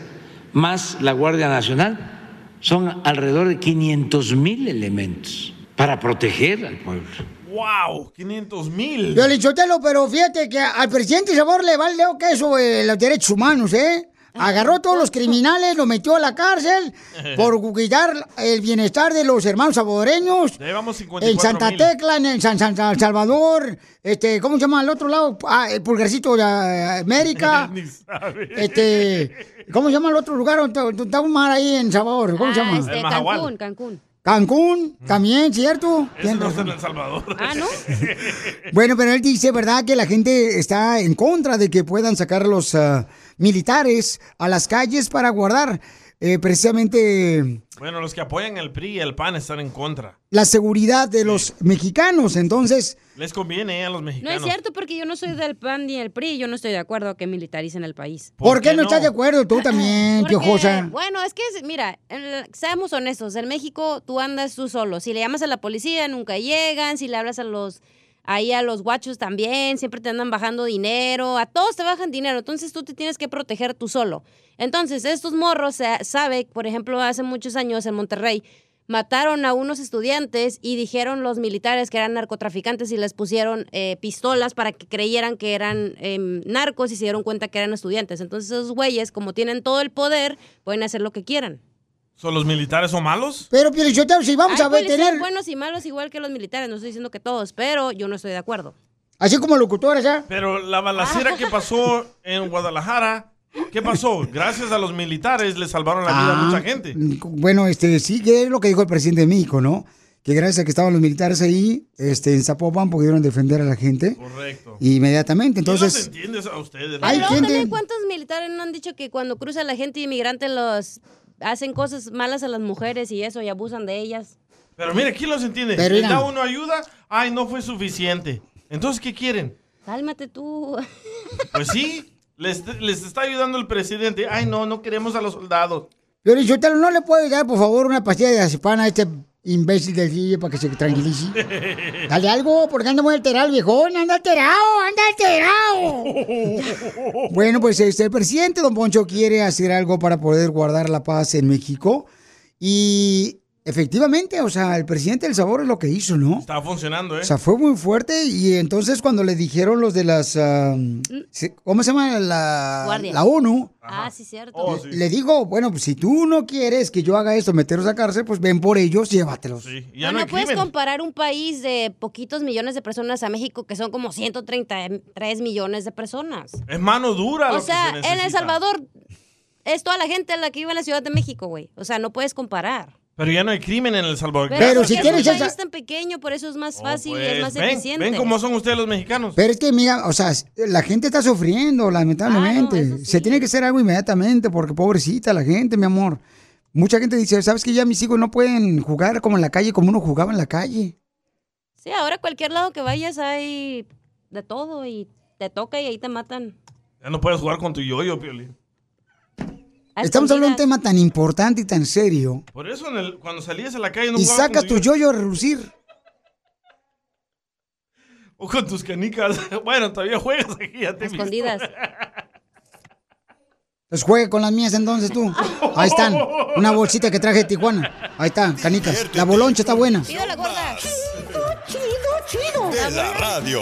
más la Guardia Nacional. Son alrededor de 500 mil elementos para proteger al pueblo. ¡Wow! 500 mil. Piolichotelo, pero fíjate que al presidente Sabor le vale Leo que eso, eh, los derechos humanos, ¿eh? Agarró a todos los criminales, los metió a la cárcel por cuidar el bienestar de los hermanos salvadoreños. Ya llevamos 54 En Santa mil. Tecla, en el San, San- San Salvador, este, ¿cómo se llama al otro lado? Ah, el pulgarcito de ah, América. Ni sabe. este, ¿cómo se llama el otro lugar? Está un mar ahí en Salvador, ¿cómo se Ah, llama? este. Cancún, Cancún. Cancún, también, ¿cierto? Eso Tienes no razón. en El Salvador. Ah, ¿no? Bueno, pero él dice, ¿verdad?, que la gente está en contra de que puedan sacar los ah, militares a las calles para guardar eh, precisamente Bueno, los que apoyan el PRI y el PAN están en contra. la seguridad de los mexicanos. Entonces, Les conviene eh, a los No mexicanos. es cierto porque yo no soy del PAN ni del PRI. Yo no estoy de acuerdo a que militaricen el país. ¿por, qué no, estás de acuerdo? Tú también, Porque, piojosa. Bueno, es que, mira, seamos honestos, en México tú andas tú solo. Si le llamas a la policía, nunca llegan. Si le hablas a los, ahí a los guachos también, siempre te andan bajando dinero. A todos te bajan dinero. Entonces tú te tienes que proteger tú solo. Entonces, estos morros, se sabe, por ejemplo, hace muchos años en Monterrey, mataron a unos estudiantes y dijeron los militares que eran narcotraficantes y les pusieron eh, pistolas para que creyeran que eran em, narcos y se dieron cuenta que eran estudiantes. Entonces esos güeyes, como tienen todo el poder, pueden hacer lo que quieran. ¿Son los militares son malos? Pero, Piolichotelo, si vamos Hay a tener, buenos y malos igual que los militares, no estoy diciendo que todos, pero yo no estoy de acuerdo. así como locutoras, ¿ya? Pero la balacera que pasó en Guadalajara, ¿qué pasó? Gracias a los militares le salvaron la vida a Ah, mucha gente. Bueno, este, sí, que es lo que dijo el presidente de México, ¿no? Que gracias a que estaban los militares ahí, este, en Zapopan, pudieron defender a la gente Correcto. inmediatamente. ¿Quién los Entonces, entiende a ustedes? Hay Pero gente- también, ¿cuántos militares no han dicho que cuando cruza la gente inmigrante los hacen cosas malas a las mujeres y eso y abusan de ellas? Pero mire, ¿quién los entiende? Pero ¿Les mira. da uno ayuda? Ay, no fue suficiente. Entonces, ¿qué quieren? Cálmate tú. Pues sí, les, les está ayudando el presidente. Ay, no, no queremos a los soldados. Piolichotelo, ¿no le puede dar, por favor, una pastilla de azepana a este imbécil del DJ para que se tranquilice? Dale algo, porque anda muy alterado viejón, anda alterado, anda alterado. bueno, pues este, el presidente Don Poncho quiere hacer algo para poder guardar la paz en México. Y efectivamente, o sea, el presidente del sabor es lo que hizo, ¿no? Está funcionando, ¿eh? O sea, fue muy fuerte y entonces cuando le dijeron los de las... ah, se- ¿Cómo se llama? La, Guardia. la ONU. Ah, sí, cierto. Oh, Le digo, bueno, pues si tú no quieres que yo haga esto, meterlos a cárcel, pues ven por ellos, llévatelos. Sí, no, ya puedes crimen. comparar un país de poquitos millones de personas a México, que son como 133 millones de personas. Es mano dura lo O sea, que se en El. Salvador es toda la gente la que vive en la Ciudad de México, güey. O sea, no puedes comparar. Pero ya no hay crimen en El Salvador. Pero porque si es tienes esa- país tan pequeño, por eso es más Oh, fácil y pues, es más ven, eficiente. ven cómo son ustedes los mexicanos. Pero es que, mira, o sea, la gente está sufriendo, lamentablemente. Se tiene que hacer algo inmediatamente, porque pobrecita la gente, mi amor. Mucha gente dice, ¿sabes que ya mis hijos no pueden jugar como en la calle, como uno jugaba en la calle? Sí, ahora cualquier lado que vayas hay de todo y te toca y ahí te matan. Ya no puedes jugar con tu yoyo, Piolín. A Estamos hablando de un tema tan importante y tan serio. Por eso en el- cuando salías a la calle no Y sacas tu yoyo a relucir. O con tus canicas. Bueno, todavía juegas aquí, ya te he visto. Escondidas. Pues juegue con las mías entonces tú. Ahí están. Una bolsita que traje de Tijuana. Ahí está, canicas. La boloncha está buena. Pido la gorda. De la radio.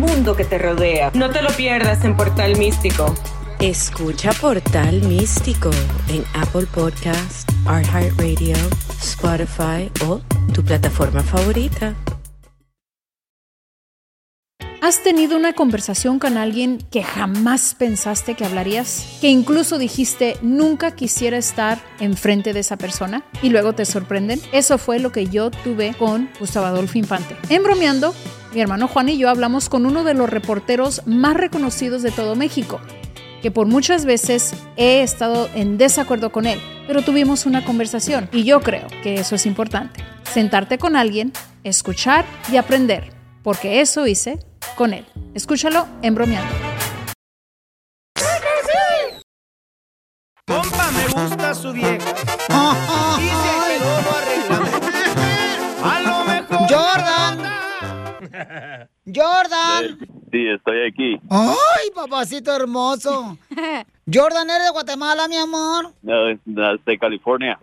que te rodea. No te lo pierdas en Portal Místico. Escucha Portal Místico en Apple Podcast, iHeartRadio, Spotify o tu plataforma favorita. ¿Has tenido una conversación con alguien que jamás pensaste que hablarías? Que incluso dijiste nunca quisiera estar enfrente de esa persona y luego te sorprenden. Eso fue lo que yo tuve con Gustavo Adolfo Infante. En bromeando, mi hermano Juan y yo hablamos con uno de los reporteros más reconocidos de todo México, que por muchas veces he estado en desacuerdo con él, pero tuvimos una conversación y yo creo que eso es importante. Sentarte con alguien, escuchar y aprender, porque eso hice con él. Escúchalo en bromeando. Compa, me gusta su vieja. Dice que Jordan. Sí, estoy aquí. Ay, papacito hermoso. Jordan, ¿eres de Guatemala, mi amor? No, es de California.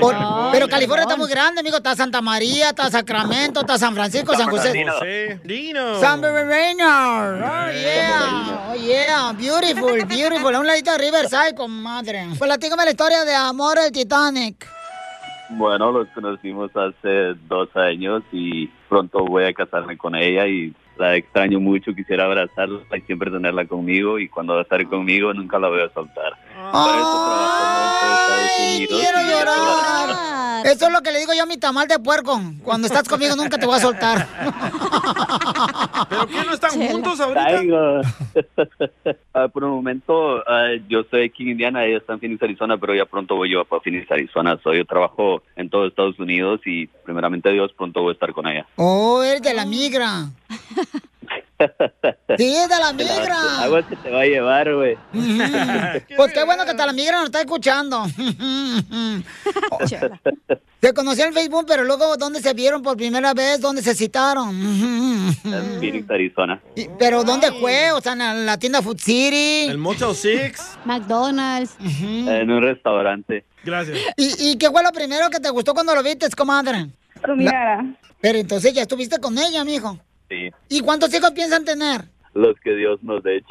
Por- pero California está muy grande, amigo. Está Santa María, está Sacramento, está San Francisco, San José. Dino. San Bernardino. Oh, yeah. Oh, yeah. Beautiful, beautiful. A un ladito de Riverside, comadre. Pues platícame la historia de amor del Titanic. Bueno, los conocimos hace dos años y pronto voy a casarme con ella y la extraño mucho. Quisiera abrazarla y siempre tenerla conmigo y cuando va a estar conmigo nunca la voy a soltar. Para eso trabajamos en Estados Unidos Quiero llorar. Eso es lo que le digo yo a mi tamal de puerco. Cuando estás conmigo nunca te voy a soltar. ¿Pero qué no están juntos ahorita? Traigo. Ah, por un momento, ah, yo estoy aquí en Indiana, ella está en Phoenix, Arizona, pero ya pronto voy yo para Phoenix, Arizona. So, yo trabajo en todo Estados Unidos y primeramente Dios, pronto voy a estar con ella. Oh, eres de la migra. Sí, es de la migra. Agua que te va a llevar, güey. Pues qué bueno que hasta la migra nos está escuchando. Se conoció en Facebook, pero luego, ¿dónde se vieron por primera vez? ¿Dónde se citaron? En Phoenix, Arizona. ¿Pero dónde fue? O sea, en la tienda Food City. El Motel Six. McDonald's. En un restaurante. Gracias. ¿Y, ¿Y qué fue lo primero que te gustó cuando lo viste, comadre? Mirada. Pero entonces ya estuviste con ella, mijo. Sí. ¿Y cuántos hijos piensan tener? Los que Dios nos dé.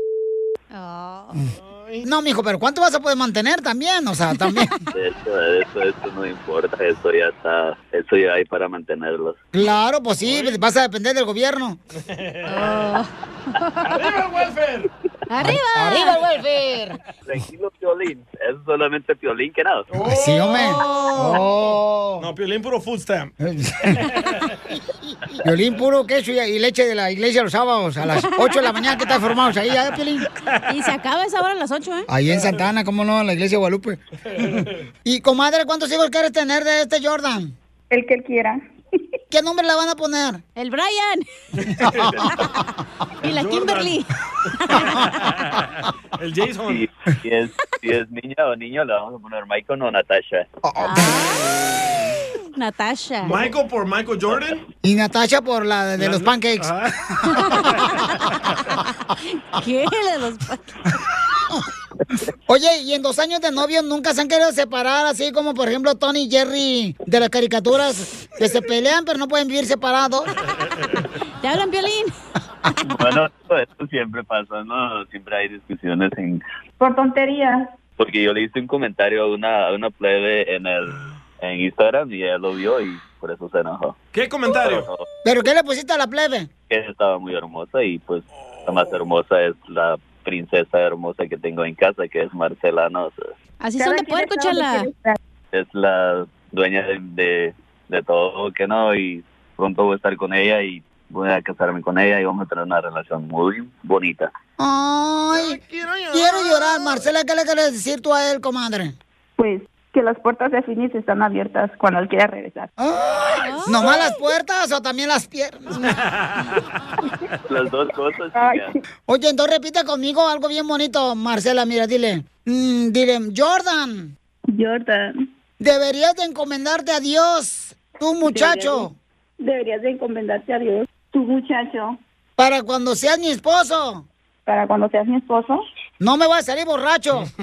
No, mijo, pero ¿cuánto vas a poder mantener también? O sea, también. Eso, eso, eso no importa. Eso ya está. Eso ya hay para mantenerlos. Claro, pues sí, vas a depender del gobierno. ¡Arriba el welfare! ¡Arriba! ¡Arriba el welfare! Tranquilo, Piolín. Es solamente Piolín que nada. Sí, hombre. Oh. No, Piolín puro food stamp. Violín puro queso y, y leche de la iglesia los sábados a las 8 de la mañana que están formados ahí, ¿eh, Piolín? Y se acaba esa hora a las 8, ¿eh? Ahí en Santana, ¿cómo no? En la iglesia de Guadalupe. Y, comadre, ¿cuántos hijos quieres tener de este Jordan? El que él quiera. ¿Qué nombre le van a poner? El Brian. y la Kimberly. El Jason. Si, si es, si es niña o niño, le vamos a poner Michael o Natasha. Natasha. Michael por Michael Jordan. Y Natasha por la de los pancakes. ¿Qué? De los Oye, y en dos años de novio nunca se han querido separar, así como por ejemplo Tony y Jerry de las caricaturas, que se pelean pero no pueden vivir separados. ¿Te hablan, Piolín? Bueno, esto siempre pasa, ¿no? Siempre hay discusiones en... Por tonterías. Porque yo le hice un comentario a una, a una plebe en el en Instagram y ella lo vio y por eso se enojó. ¿Qué comentario? Pero ¿Pero qué le pusiste a la plebe? que estaba muy hermosa y pues la más hermosa es la princesa hermosa que tengo en casa, que es Marcela, ¿no? O sea, Así son de puerco, chala. es la dueña de, de, de todo, que no, y pronto voy a estar con ella y voy a casarme con ella y vamos a tener una relación muy bonita. Ay, quiero llorar. Marcela, ¿qué le quieres decir tú a él, comadre? Pues que las puertas de Phoenix están abiertas cuando él quiera regresar. Ay, ¿Nomás las puertas o también las piernas? Las dos cosas. chica. Oye, entonces repite conmigo algo bien bonito, Marcela. Mira, dile. Mm, dile, Jordan. Jordan. Deberías de encomendarte a Dios, tú muchacho. Deberías de encomendarte a Dios, tu muchacho. Para cuando seas mi esposo. Para cuando seas mi esposo. No me voy a salir borracho.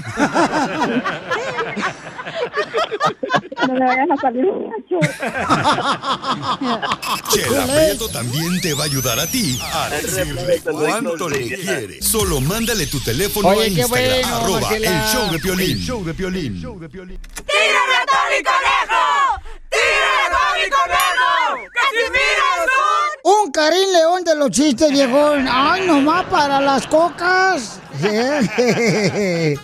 No me vayan a salir borracho. Chela Prieto también te va a ayudar a ti a decirle cuánto le quieres. Solo mándale tu teléfono Oye, a qué Instagram, bueno, arroba Marcela. el show de Piolín. El show de Piolín. ¡Tírame a Tony Conejo! ¡Tírame a Tony Conejo! ¡Casimiro Un Karim León de los chistes, viejón. Ay, nomás para las cocas.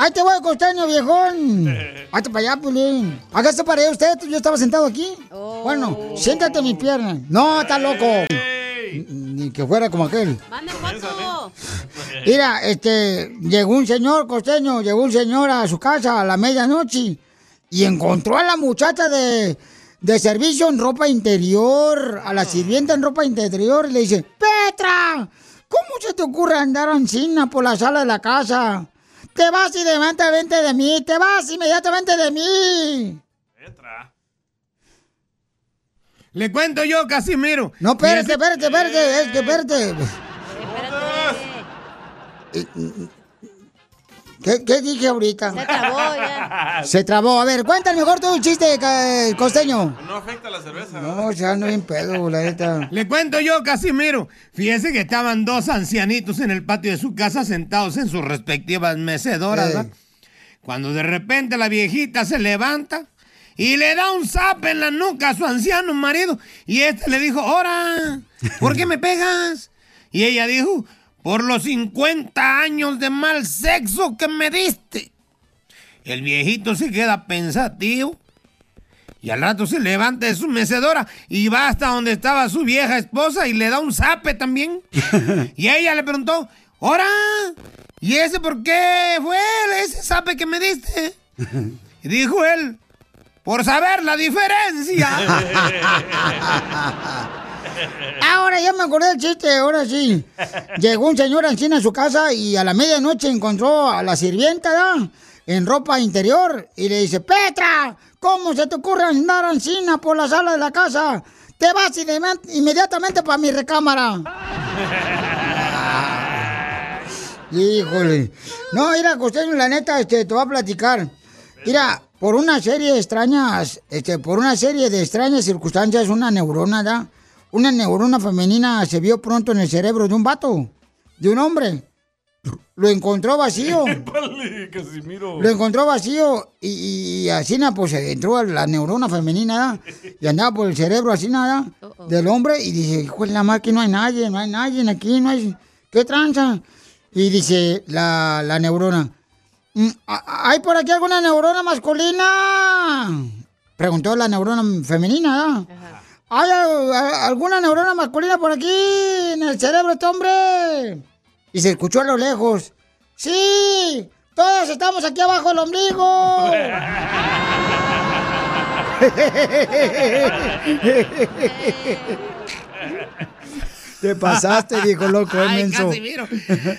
Ahí te voy, costeño, viejón. Hazte para allá, Pulín. Hágase para allá usted. Yo estaba sentado aquí. Bueno, siéntate en mis piernas. No, está loco. Ni que fuera como aquel. Mira, este, llegó un señor costeño, llegó un señor a su casa a la medianoche y encontró a la muchacha de, de servicio en ropa interior, a la sirvienta en ropa interior, y le dice, Petra, ¿cómo se te ocurre andar encina por la sala de la casa? Te vas inmediatamente de mí, te vas inmediatamente de mí. Le cuento yo, Casimiro. No, espérate, espérate, espérate, es que espérate. ¿Qué, qué dije ahorita? Se trabó ya. Se trabó. A ver, cuéntame mejor tú el chiste, ca- costeño. No afecta la cerveza. No, ya no bien pedo, la neta. Le cuento yo, Casimiro. Fíjese que estaban dos ancianitos en el patio de su casa sentados en sus respectivas mecedoras, Eh. Cuando de repente la viejita se levanta y le da un zap en la nuca a su anciano marido. Y este le dijo, ¡Hora! ¿Por qué me pegas? Y ella dijo, por los 50 años de mal sexo que me diste. El viejito se queda pensativo y al rato se levanta de su mecedora y va hasta donde estaba su vieja esposa y le da un zape también. y ella le preguntó, ¡Hora! ¿Y ese por qué fue ese zape que me diste? Y dijo él, por saber la diferencia. Ahora ya me acordé del chiste, ahora sí. Llegó un señor anciano a su casa y a la medianoche encontró a la sirvienta ¿da? en ropa interior y le dice, Petra, ¿cómo se te ocurre andar ancina por la sala de la casa? Te vas inme- inmediatamente para mi recámara. Híjole. No, mira, costeño, la neta, este, te voy a platicar. Mira, por una serie de extrañas, este, por una serie de extrañas circunstancias, una neurona, ¿da? Una neurona femenina se vio pronto en el cerebro de un vato, de un hombre. Lo encontró vacío. Lo encontró vacío y, y así na, pues entró a la neurona femenina ¿da? y andaba por el cerebro así nada del hombre y dice, hijo de la madre, que no hay nadie, no hay nadie aquí, no hay, ¿qué tranza? Y dice la, la neurona, "Mm, ¿a- ¿hay por aquí alguna neurona masculina? Preguntó la neurona femenina, ¿da? ¿Hay alguna neurona masculina por aquí en el cerebro de este hombre? Y se escuchó a lo lejos. ¡Sí! ¡Todos estamos aquí abajo del ombligo! Te pasaste, viejo loco, Ay, menso. Casimiro.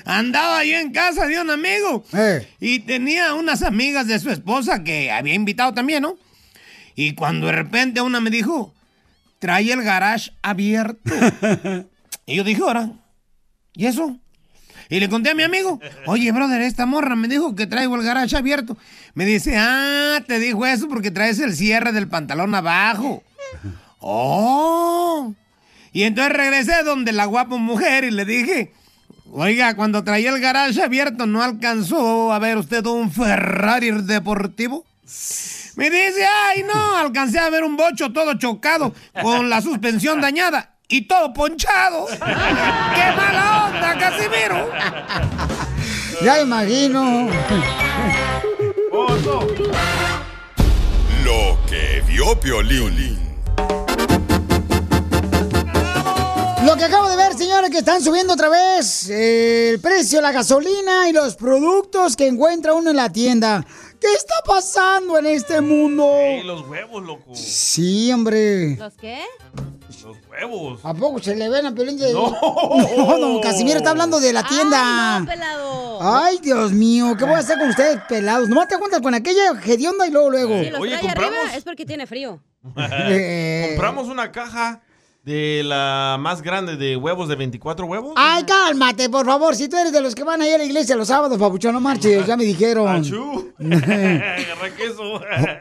Andaba yo en casa de un amigo Eh. y tenía unas amigas de su esposa que había invitado también, ¿no? Y cuando de repente una me dijo, trae el garage abierto. y yo dije, ahora, ¿y eso? Y le conté a mi amigo, oye, brother, esta morra me dijo que traigo el garage abierto. Me dice, ah, te dijo eso porque traes el cierre del pantalón abajo. ¡Oh! Y entonces regresé donde la guapa mujer y le dije, oiga, cuando traía el garage abierto, ¿no alcanzó a ver usted un Ferrari deportivo? Me dice, ay, no, alcancé a ver un bocho todo chocado, con la suspensión dañada y todo ponchado. ¡Qué mala onda, Casimiro! Ya imagino. Lo Tío Piolín. Lo que acabo de ver, señores, que están subiendo otra vez eh, el precio de la gasolina y los productos que encuentra uno en la tienda. ¿Qué está pasando en este mundo? Ey, los huevos, loco. Sí, hombre. ¿Los qué? Los huevos. ¿A poco se le ven a Piolín de... No. no, don Casimiro está hablando de la tienda. Ay, no, pelado. Ay, Dios mío, ¿qué voy a hacer con ustedes pelados? Nomás te cuentas con aquella hedionda y luego, luego. Si los Oye, trae ¿compramos? arriba es porque tiene frío. Eh. Compramos una caja de la más grande de huevos de 24 huevos. Ay, cálmate, por favor. Si tú eres de los que van ahí a la iglesia los sábados, papuchón, no marches. Ya me dijeron. Achú.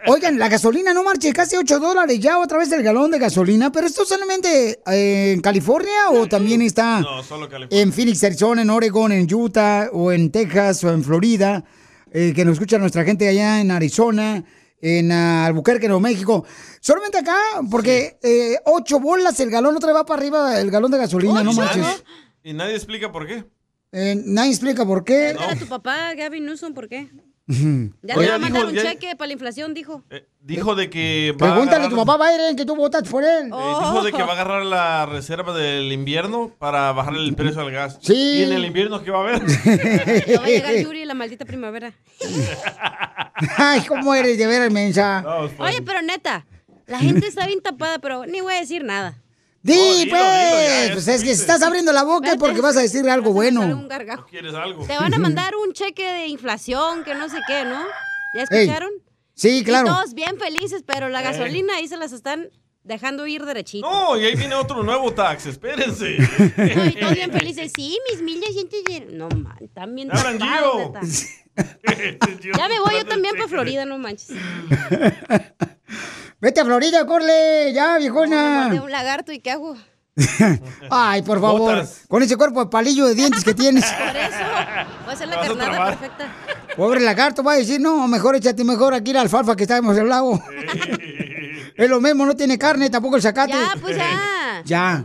Oigan, la gasolina no marche, casi 8 dólares ya otra vez el galón de gasolina. Pero esto solamente eh, en California o también está No, solo California. en Phoenix, Arizona, en Oregon, en Utah o en Texas o en Florida. eh, que nos escucha nuestra gente allá en Arizona, en Albuquerque, Nuevo México. Solamente acá, porque eh, 8 bolas el galón, otra vez va para arriba el galón de gasolina, no ¿Y marches. nadie- Y nadie explica por qué. Eh, nadie explica por qué. Pregúntale a tu papá, Gavin Newsom, ¿por qué? Ya Oye, le va a dijo- mandar un ya- cheque para la inflación, dijo. Dijo de que va Pregúntale a tu agarrar- papá Biden que tú votaste por él. eh, dijo de que va a agarrar la reserva del invierno para bajar el precio al gas. Sí. ¿Y en el invierno qué va a haber? Ya va a llegar Yuri la maldita primavera. Ay, ¿cómo eres de veras, mensa? Oye, pero neta, la gente está bien tapada, pero ni voy a decir nada. Di, dilo, pues. ya pues es que si estás abriendo la boca es porque vas a decir algo bueno. Un gargajo. ¿Quieres algo? Te van a mandar un cheque de inflación, que no sé qué, ¿no? ¿Ya Ey, escucharon? sí, claro. Y todos bien felices, pero la Eh. gasolina ahí se las están dejando ir derechito. No, y ahí viene otro nuevo tax, espérense. No, y todos bien felices. Sí, mis millas de... No, man, bien Hablan, tapados, Gio. Ya me voy yo también para Florida, no manches. Vete a Florida, corle, ya, viejona. De un lagarto y qué hago. Ay, por favor. Botas. Con ese cuerpo de palillo de dientes que tienes. Por eso, voy a hacer la carnada perfecta. Pobre lagarto va a decir, no, mejor échate mejor aquí la alfalfa que estábamos en el lago. es lo mismo, no tiene carne, tampoco el zacate. Ya, pues ya. Ya.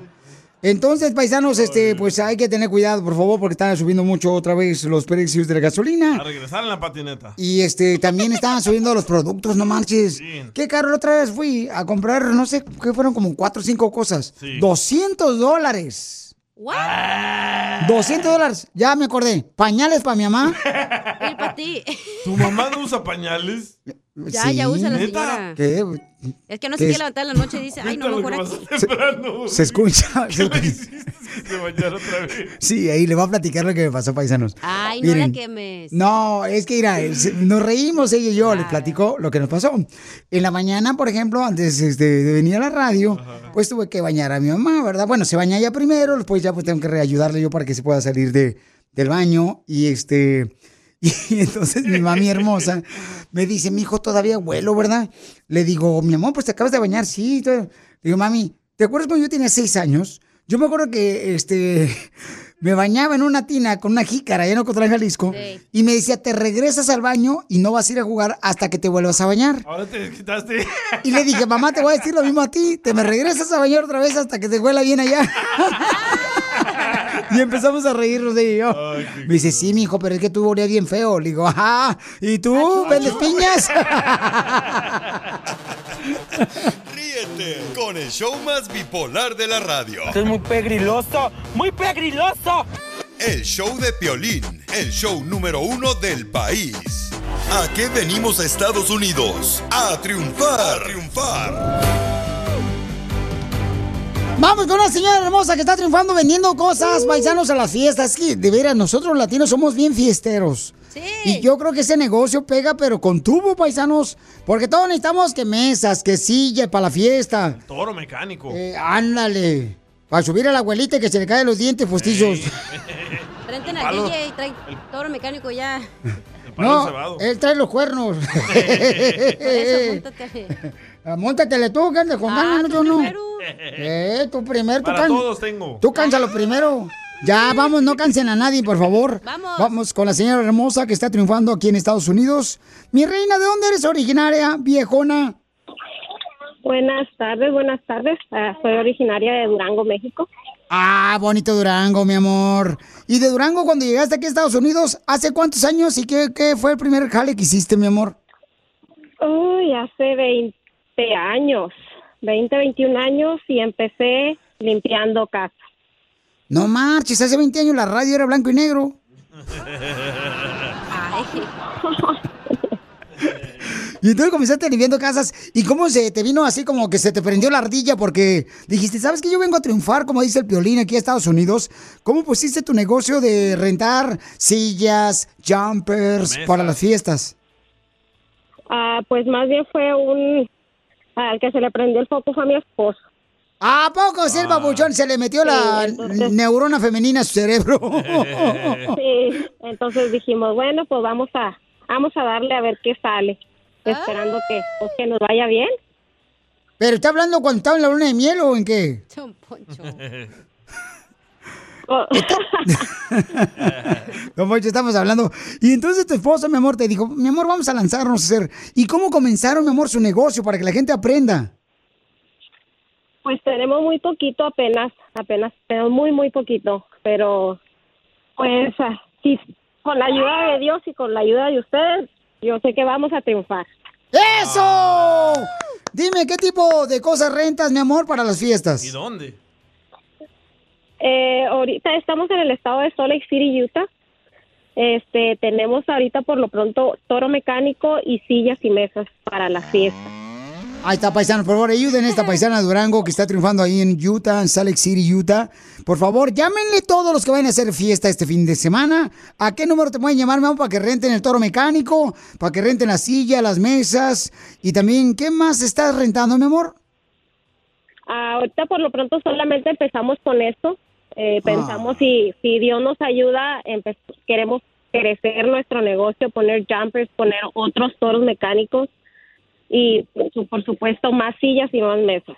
Entonces, paisanos, este, pues hay que tener cuidado, por favor, porque están subiendo mucho otra vez los precios de la gasolina. A regresar en la patineta. Y este, también estaban subiendo los productos, no manches. Qué caro, la otra vez fui a comprar, no sé, que fueron como cuatro o cinco cosas. Sí. 200 dólares. 200 dólares, ya me acordé. Pañales para mi mamá. Y para ti. ¿Tu mamá no usa pañales? Ya, ya usa la señora. ¿Qué? Es que no ¿Qué se quiere levantar en la noche y dice, ay, no, lo mejor aquí. Se escucha. se. Se otra vez. Sí, ahí le voy a platicar lo que me pasó, paisanos. Ay, no la Miren, quemes. No, es que mira, nos reímos ella y yo, les platico lo que nos pasó. En la mañana, por ejemplo, antes este, de venir a la radio, pues tuve que bañar a mi mamá, ¿verdad? Bueno, se baña ella primero, después ya pues tengo que reayudarle yo para que se pueda salir de, del baño y este... Y entonces mi mami hermosa me dice, mi hijo todavía vuelo, ¿verdad? Le digo, mi amor, pues te acabas de bañar, sí. todo". Le digo, mami, ¿te acuerdas cuando yo tenía seis años? Yo me acuerdo que este me bañaba en una tina con una jícara allá en Ocotlán, Jalisco, y me decía, te regresas al baño y no vas a ir a jugar hasta que te vuelvas a bañar. Ahora te quitaste. Y le dije, mamá, te voy a decir lo mismo a ti, te me regresas a bañar otra vez hasta que te huela bien allá. y empezamos a reírnos de yo. Me dice, sí, mijo, pero es que tú olías bien feo. Le digo, ajá, ¿y tú vendes piñas? Ríete con el show más bipolar de la radio. Esto es muy pegriloso, muy pegriloso. El show de Piolín, el show número uno del país. ¿A qué venimos a Estados Unidos? A triunfar. A triunfar. Vamos con una señora hermosa que está triunfando vendiendo cosas, paisanos a las fiestas. Que de veras, nosotros los latinos somos bien fiesteros. Y yo creo que ese negocio pega, pero con tubo, paisanos. Porque todos necesitamos que mesas, que silla para la fiesta. Toro mecánico. Eh, ándale. Para subir a la abuelita y que se le caen los dientes postizos. Prenden al Palo. DJ y trae toro mecánico ya. No, él trae los cuernos. Por eso, Móntatele tú, que andas con Ah, ganas, no. primero. Eh, tú primero, tú Para todos tengo. Tú cánsalo primero. Ya, vamos, no cansen a nadie, por favor. Vamos. Vamos con la señora hermosa que está triunfando aquí en Estados Unidos. Mi reina, ¿de dónde eres originaria, viejona? Buenas tardes, buenas tardes. Ah, soy originaria de Durango, México. Ah, bonito Durango, mi amor. Y de Durango, cuando llegaste aquí a Estados Unidos, ¿hace cuántos años y qué, qué fue el primer jale que hiciste, mi amor? Uy, hace 20 años, 20, 21 años y empecé limpiando casa. No marches, hace 20 años la radio era blanco y negro. Y entonces comenzaste limpiando casas. ¿Y cómo se te vino así como que se te prendió la ardilla? Porque dijiste, ¿sabes que yo vengo a triunfar, como dice el piolín aquí a Estados Unidos? ¿Cómo pusiste tu negocio de rentar sillas, jumpers para las fiestas? Ah, pues más bien fue un... Al que se le prendió el foco fue a mi esposo. ¿A poco sí, el babuchón se le metió la entonces- neurona femenina a su cerebro? Sí, entonces dijimos, bueno, pues vamos a vamos a darle a ver qué sale, esperando que, pues, que nos vaya bien. ¿Pero está hablando cuando estaba en la luna de miel o en qué? Oh. No, Poncho, estamos hablando. Y entonces tu esposo, mi amor, te dijo, mi amor, vamos a lanzarnos a hacer. ¿Y cómo comenzaron, mi amor, su negocio para que la gente aprenda? Pues tenemos muy poquito apenas, apenas, pero muy, muy poquito. Pero, pues, sí, con la ayuda de Dios y con la ayuda de ustedes, yo sé que vamos a triunfar. ¡Eso! Dime, ¿qué tipo de cosas rentas, mi amor, para las fiestas? ¿Y dónde? Eh, ahorita estamos en el estado de Salt Lake City, Utah. Este, tenemos ahorita por lo pronto toro mecánico y sillas y mesas para la fiesta. Ahí está, paisano, por favor, ayuden a esta paisana Durango que está triunfando ahí en Utah, en Salt Lake City, Utah. Por favor, llámenle todos los que vayan a hacer fiesta este fin de semana. ¿A qué número te pueden llamar, mi amor, para que renten el toro mecánico, para que renten la silla, las mesas? Y también, ¿qué más estás rentando, mi amor? Ah, ahorita por lo pronto solamente empezamos con esto. Eh, pensamos si, si Dios nos ayuda, queremos crecer nuestro negocio, poner jumpers, poner otros toros mecánicos y por supuesto más sillas y más mesas.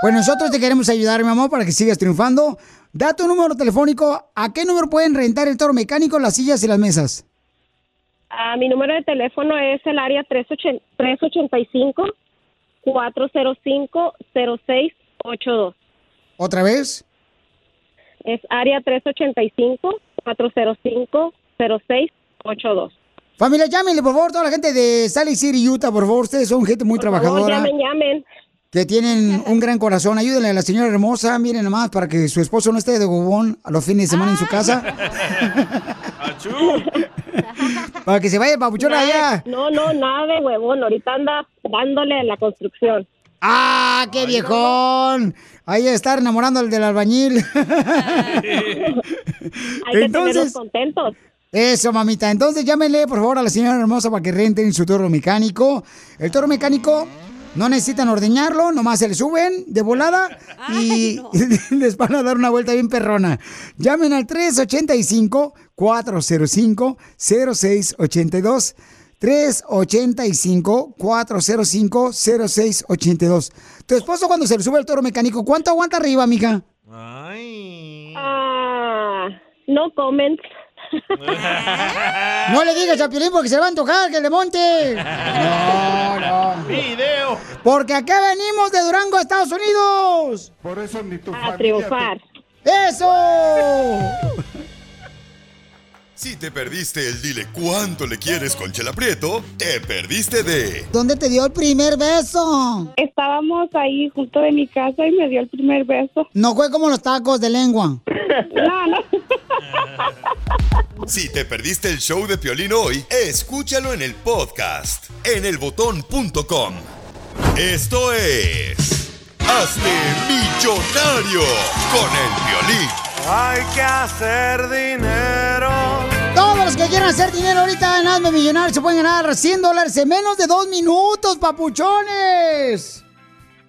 Pues nosotros te queremos ayudar, mi amor, para que sigas triunfando. Da tu número telefónico. ¿A qué número pueden rentar el toro mecánico, las sillas y las mesas? Ah, mi número de teléfono es el área 385 405 0682. ¿Otra vez? Es área 385 405 0682. Familia, llámenle, por favor, toda la gente de Salt City, Utah, por favor. Ustedes son gente muy Por favor, trabajadora. llamen, llamen. que tienen un gran corazón. Ayúdenle a la señora hermosa, miren nomás, para que su esposo no esté de gobón a los fines de semana en su casa. para que se vaya el papuchón allá. No, no, nada de huevón. Ahorita anda dándole a la construcción. ¡Ah, qué viejón! Ahí está enamorando al del albañil. Hay que tenerlos contentos. Eso, mamita. Entonces llámenle, por favor, a la señora hermosa para que renten su toro mecánico. El toro mecánico no necesitan ordeñarlo, nomás se le suben de volada y les van a dar una vuelta bien perrona. Llamen al 385-405-0682. 385-405-0682. Tu esposo cuando se le sube el toro mecánico, ¿cuánto aguanta arriba, mija? Ah, no comments. No le digas a Piolín porque se va a antojar que le monte. No, no. Video. Porque acá venimos de Durango, Estados Unidos. Por eso ni tu A triunfar. ¡Eso! Si te perdiste el dile cuánto le quieres con Chela Prieto, te perdiste de ¿Dónde te dio el primer beso? Estábamos ahí junto de mi casa y me dio el primer beso. No fue como los tacos de lengua. No, no. Si te perdiste el show de Piolín hoy, escúchalo en el podcast en elbotón.com. Esto es Hazte Millonario con el Piolín. Hay que hacer dinero. Que quieran hacer dinero ahorita en Hazme Millonario se pueden ganar 100 dólares en menos de dos minutos, papuchones.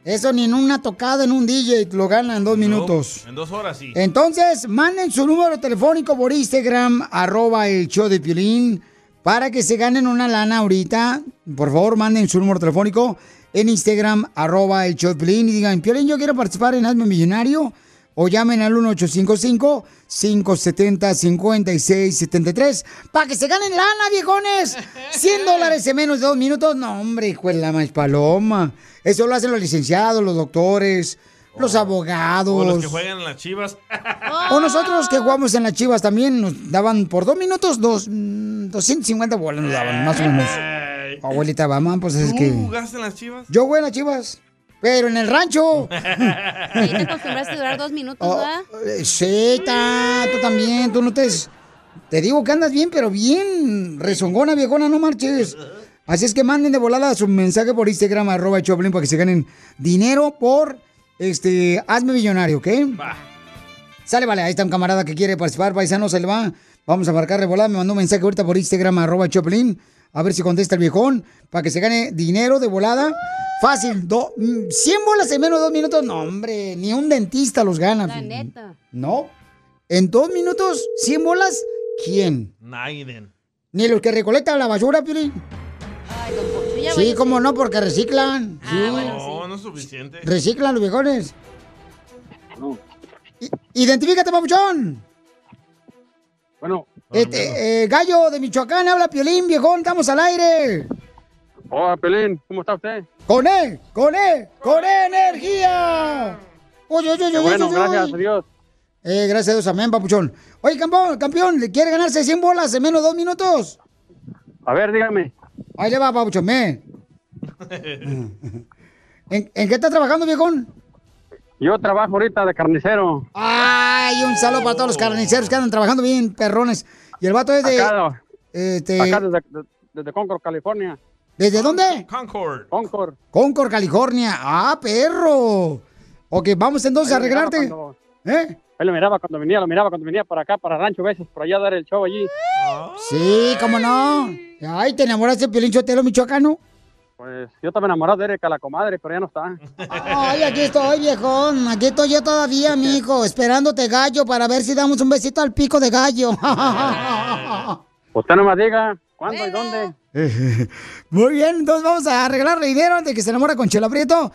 Eso ni en una tocada en un DJ lo ganan en dos minutos. En dos horas sí. Entonces, manden su número telefónico por Instagram, arroba el show de Piolín, para que se ganen una lana ahorita. Por favor, manden su número telefónico en Instagram, arroba el show de Piolín, y digan, Piolín, yo quiero participar en Hazme Millonario. O llamen al 1855-570-5673 para que se ganen lana, viejones. 100 dólares en menos de dos minutos. No, hombre, hijo de la más paloma. Eso lo hacen los licenciados, los doctores, los abogados. O los que juegan en las chivas. O nosotros que jugamos en las chivas también nos daban por dos minutos dos, mm, 250 bolas nos daban, más o menos. Abuelita Bama, pues es ¿Tú que... jugaste en las chivas? Yo jugué en las chivas, pero en el rancho. Ahí te acostumbraste a durar dos minutos, Oh, ¿verdad? eh, Sí, ta, tú también, tú no te... Te digo que andas bien, pero bien rezongona, viejona, no marches. Así es que manden de volada su mensaje por Instagram, arroba Choplin, para que se ganen dinero por, este, hazme millonario, ¿ok? Sale, vale, ahí está un camarada que quiere participar, paisano, se le va. Vamos a marcarle volada, me mandó un mensaje ahorita por Instagram, arroba Choplin, a ver si contesta el viejón, para que se gane dinero de volada. Fácil, do- mm, 100 bolas en menos de dos minutos, no, hombre, ni un dentista los gana. La neta. No. En dos minutos, 100 bolas, ¿quién? Naiden. Ni los que recolectan la basura, Piolín. Ay, don Poncho, ya Sí, cómo no, porque reciclan. Ah, Sí. No, no es suficiente. Reciclan los viejones. I- Identifícate, papuchón. Bueno. Este, eh, gallo de Michoacán, habla Piolín, viejón, estamos al aire. Hola, Pelín, ¿cómo está usted? Con él, con él, con energía. Oye, oye, oye, bueno, oye, gracias oye. a Dios. Eh, gracias a Dios, amén, papuchón. Oye, campeón, campeón, ¿le quiere ganarse 100 bolas en menos de dos minutos? A ver, dígame. Ahí le va, papuchón, me. ¿En, en qué está trabajando, viejón? Yo trabajo ahorita de carnicero. Ay, un saludo para todos los carniceros que andan trabajando bien, perrones. Y el vato es de... Acá, este, acá desde, de- desde Concord, California. ¿Desde dónde? Concord. Concord. Concord, California. Ah, perro. Ok, vamos entonces a Ahí arreglarte. cuando- ¿Eh? Ahí lo miraba cuando venía, lo miraba cuando venía para acá, para Rancho, veces, por allá a dar el show allí. Sí, cómo no. Ay, ¿te enamoraste de Piolín Chotelo, michoacano? Pues yo estaba enamorado de Erika, la comadre, pero ya no está. Ay, aquí estoy, viejón. Aquí estoy yo todavía, mijo, esperándote gallo para ver si damos un besito al pico de gallo. Usted no me diga cuándo y dónde. Muy bien, entonces vamos a arreglar dinero antes de que se enamore con Chela Prieto.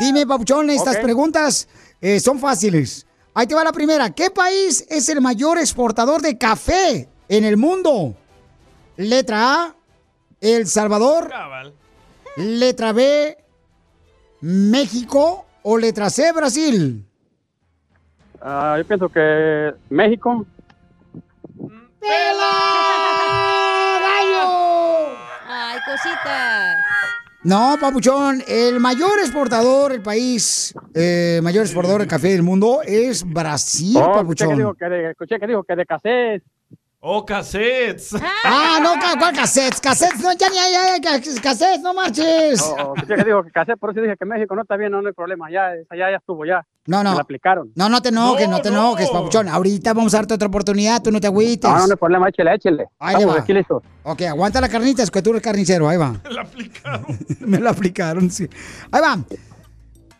Dime, Papuchón, estas preguntas eh, son fáciles. Ahí te va la primera. ¿Qué país es el mayor exportador de café en el mundo? Letra A, El Salvador. Letra B, México. O letra C, Brasil. Ah, yo pienso que México. Ay, cosita. No, papuchón, el mayor exportador, el país eh, mayor exportador de café del mundo es Brasil, Oh, escuché que papuchón. dijo que de, escuché que dijo que de casés. Oh, cassettes. Ah, no, ca- ¿cuál cassettes? Cassettes, no, ya hay ca- cassettes, no marches. Oh, oh, escuché que dijo que casés, por eso dije que México no está bien, no, no hay problema, ya, ya, ya estuvo, ya. No, no. Me la aplicaron. No, no te enojes, no, te enojes, papuchón. Ahorita vamos a darte otra oportunidad, tú no te agüites. No, no, no hay problema, échele, échele. Ahí Estamos va. aquí listos. Ok, aguanta la carnita, es que tú eres carnicero, ahí va. La aplicaron. Me la aplicaron, sí. Ahí va.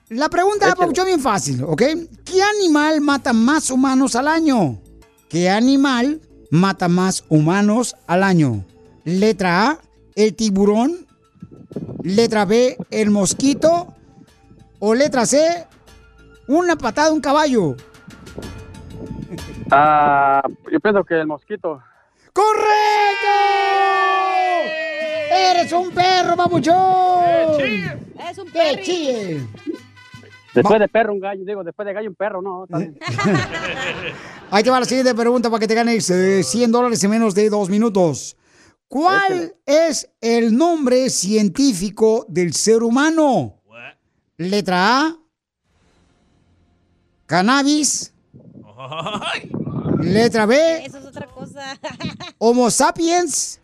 La pregunta, Papuchón, bien fácil, ¿ok? ¿Qué animal mata más humanos al año? ¿Qué animal mata más humanos al año? Letra A, el tiburón. Letra B, el mosquito. O letra C, una patada de un caballo. Ah, yo pienso que el mosquito. ¡Correcto! ¡Eres un perro, papuchón! Es un ¡Que chille! Después de perro, un gallo, digo, después de gallo, un perro, no. Ahí te va la siguiente pregunta para que te ganes eh, 100 dólares en menos de dos minutos. ¿Cuál es el nombre científico del ser humano? Letra A. Cannabis. Letra B. Eso es otra cosa. Homo sapiens.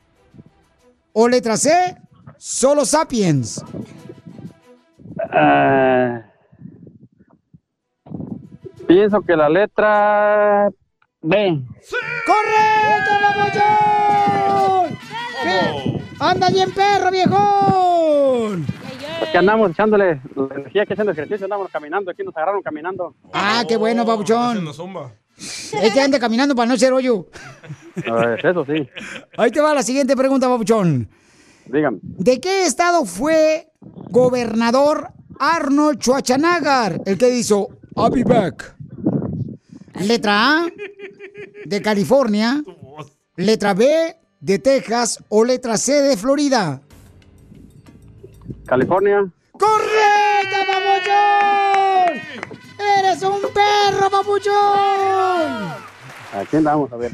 O letra C. Solo sapiens. Ah, pienso que la letra B. ¡Correcto, papuchón! Sí. ¡Anda bien, perro, viejón! Porque andamos echándole la energía que haciendo ejercicio, andamos caminando, aquí nos agarraron caminando. Ah, qué bueno, papuchón. Haciendo zumba. Es que anda caminando para no ser hoyo. Eso sí. Ahí te va la siguiente pregunta, papuchón. Dígame. ¿De qué estado fue gobernador Arnold Schwarzenegger? El que hizo I'll be back. Letra A, de California. Letra B, de Texas. O letra C, de Florida. California. ¡Correcto, papuchón! ¡Eres un perro, papuchón! Aquí andamos, a ver.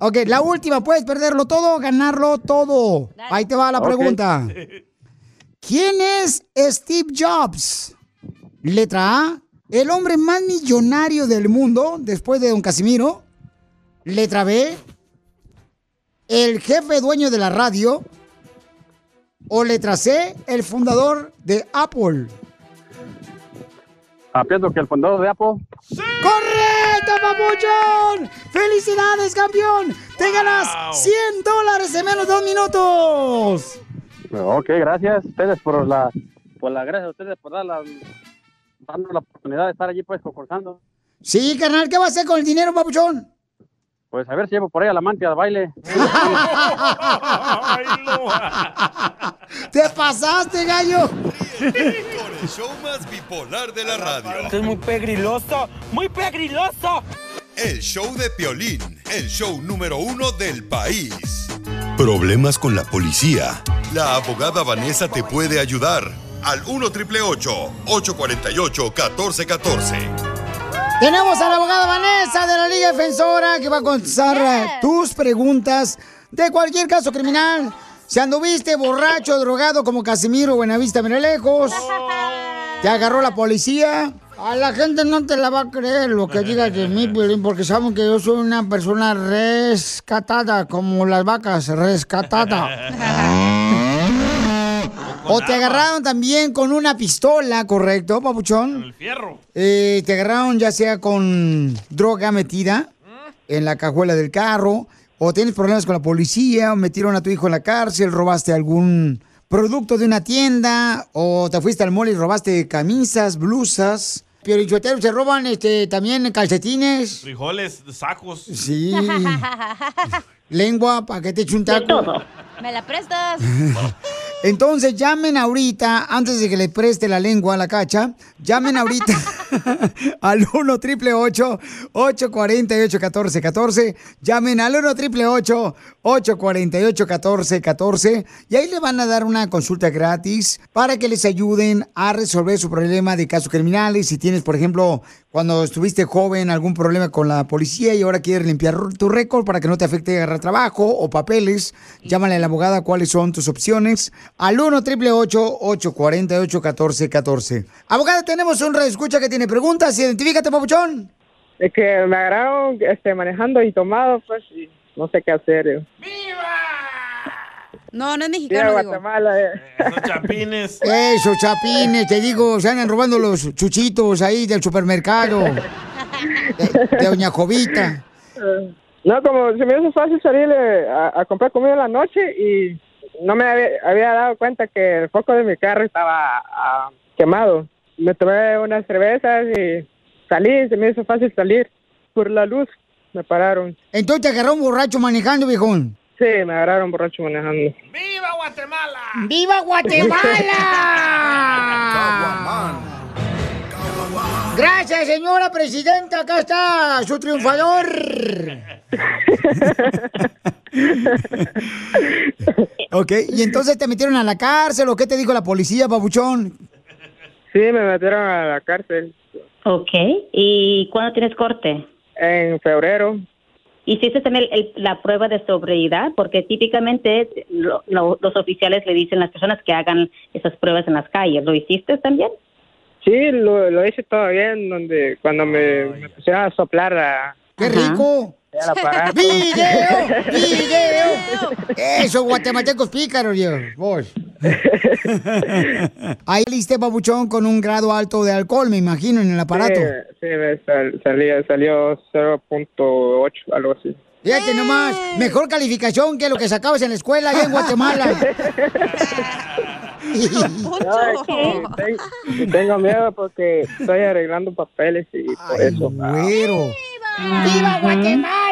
Ok, la última, ¿puedes perderlo todo o ganarlo todo? Ahí te va la pregunta. ¿Quién es Steve Jobs? Letra A, el hombre más millonario del mundo después de don Casimiro. Letra B, el jefe dueño de la radio. O letra C, el fundador de Apple. Ah, pienso que el fundador de Apple. ¡Correcto, papuchón! ¡Felicidades, campeón! ¡Te ganas 100 dólares en menos de dos minutos! Ok, gracias a ustedes por la, por la gracias a ustedes por dar la, darnos la oportunidad de estar allí pues concursando. Sí, carnal, ¿qué va a hacer con el dinero, papuchón? Pues a ver si llevo por ahí a la amante al baile. ¡Te pasaste, gallo! Con el show más bipolar de la radio. Esto es muy pegriloso, muy pegriloso. El show de Piolín, el show número uno del país. Problemas con la policía. La abogada Vanessa te puede ayudar. Al 1 848 1414 Tenemos a la abogada Vanessa de la Liga Defensora que va a contestar eh, tus preguntas de cualquier caso criminal. Si anduviste borracho, drogado como Casimiro Buenavista lejos, te agarró la policía. A la gente no te la va a creer lo que digas de mí, porque saben que yo soy una persona rescatada, como las vacas, rescatada. O te agarraron también con una pistola, ¿correcto, papuchón? El fierro. Eh, te agarraron ya sea con droga metida en la cajuela del carro, o tienes problemas con la policía, o metieron a tu hijo en la cárcel, robaste algún producto de una tienda, o te fuiste al mall y robaste camisas, blusas. Piorichoteros se roban este, también calcetines. Frijoles, sacos. Sí. Lengua, para que te eche un taco. ¿Me la prestas? Entonces llamen ahorita, antes de que le preste la lengua a la cacha, llamen ahorita al 1 888 848 1414 Llamen al 1 888 848 1414 y ahí le van a dar una consulta gratis para que les ayuden a resolver su problema de casos criminales. Si tienes, por ejemplo, cuando estuviste joven, algún problema con la policía y ahora quieres limpiar tu récord para que no te afecte agarrar trabajo o papeles, llámale a la abogada cuáles son tus opciones al 1 888 848 1414 Abogada, tenemos un escucha que tiene preguntas. Identifícate, papuchón. Es que me agarraron este, manejando y tomado, pues, y no sé qué hacer. yo. No, no es Viva mexicano, digo. Guatemala, eh. Esos chapines. Eso, chapines, te digo, se andan robando los chuchitos ahí del supermercado. De, de Doña Jovita. No, como se me hizo fácil salir eh, a, a comprar comida en la noche y no me había, había dado cuenta que el foco de mi carro estaba ah, quemado. Me tomé unas cervezas y salí, se me hizo fácil salir. Por la luz me pararon. Entonces te agarró un borracho manejando, viejón. Sí, me agarraron borracho manejando. ¡Viva Guatemala! ¡Viva Guatemala! Gracias, señora presidenta. Acá está su triunfador. ok, y entonces te metieron a la cárcel o qué te dijo la policía, babuchón? Sí, me metieron a la cárcel. Ok. ¿Y cuándo tienes corte? En febrero. ¿Hiciste también el- la prueba de sobriedad? Porque típicamente lo- lo- los oficiales le dicen a las personas que hagan esas pruebas en las calles. ¿Lo hiciste también? Sí, lo, lo hice todo bien, donde cuando me, me pusieron a soplar a... ¡Qué rico! ¡Video! ¡Video! Eso, guatemaltecos pícaros, yo. Vos. Ahí liste, babuchón, con un grado alto de alcohol, me imagino, en el aparato. Sí, sí, me sal- salió, salió 0.8, algo así. Fíjate nomás, mejor calificación que lo que sacabas en la escuela allá en Guatemala. No, es que ten- tengo miedo porque estoy arreglando papeles y por eso. Güero. ¡Viva Guatemala!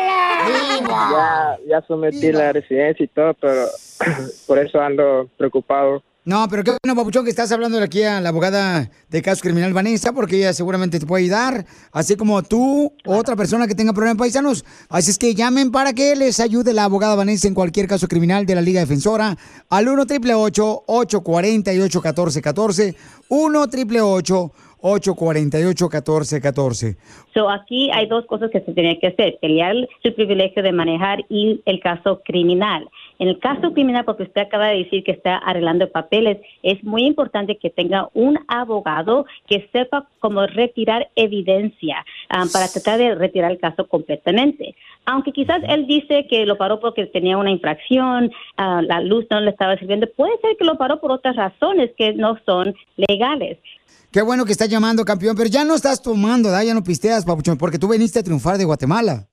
Ya, ya sometí la residencia y todo, pero por eso ando preocupado. No, pero qué bueno, Papuchón, que estás hablando aquí a la abogada de caso criminal Vanessa, porque ella seguramente te puede ayudar, así como tú, otra persona que tenga problemas paisanos. Así es que llamen para que les ayude la abogada Vanessa en cualquier caso criminal de la Liga Defensora al 1 888 848 1414 1 888 1-888-1414. So, aquí hay dos cosas que se tienen que hacer, pelear su privilegio de manejar y el caso criminal. En el caso criminal, porque usted acaba de decir que está arreglando papeles, es muy importante que tenga un abogado que sepa cómo retirar evidencia ah, para tratar de retirar el caso completamente. Aunque quizás él dice que lo paró porque tenía una infracción, ah, la luz no le estaba sirviendo, puede ser que lo paró por otras razones que no son legales. Qué bueno que estás llamando, campeón, pero ya no estás tomando, ¿verdad? Ya no pisteas, papuchón, porque tú viniste a triunfar de Guatemala.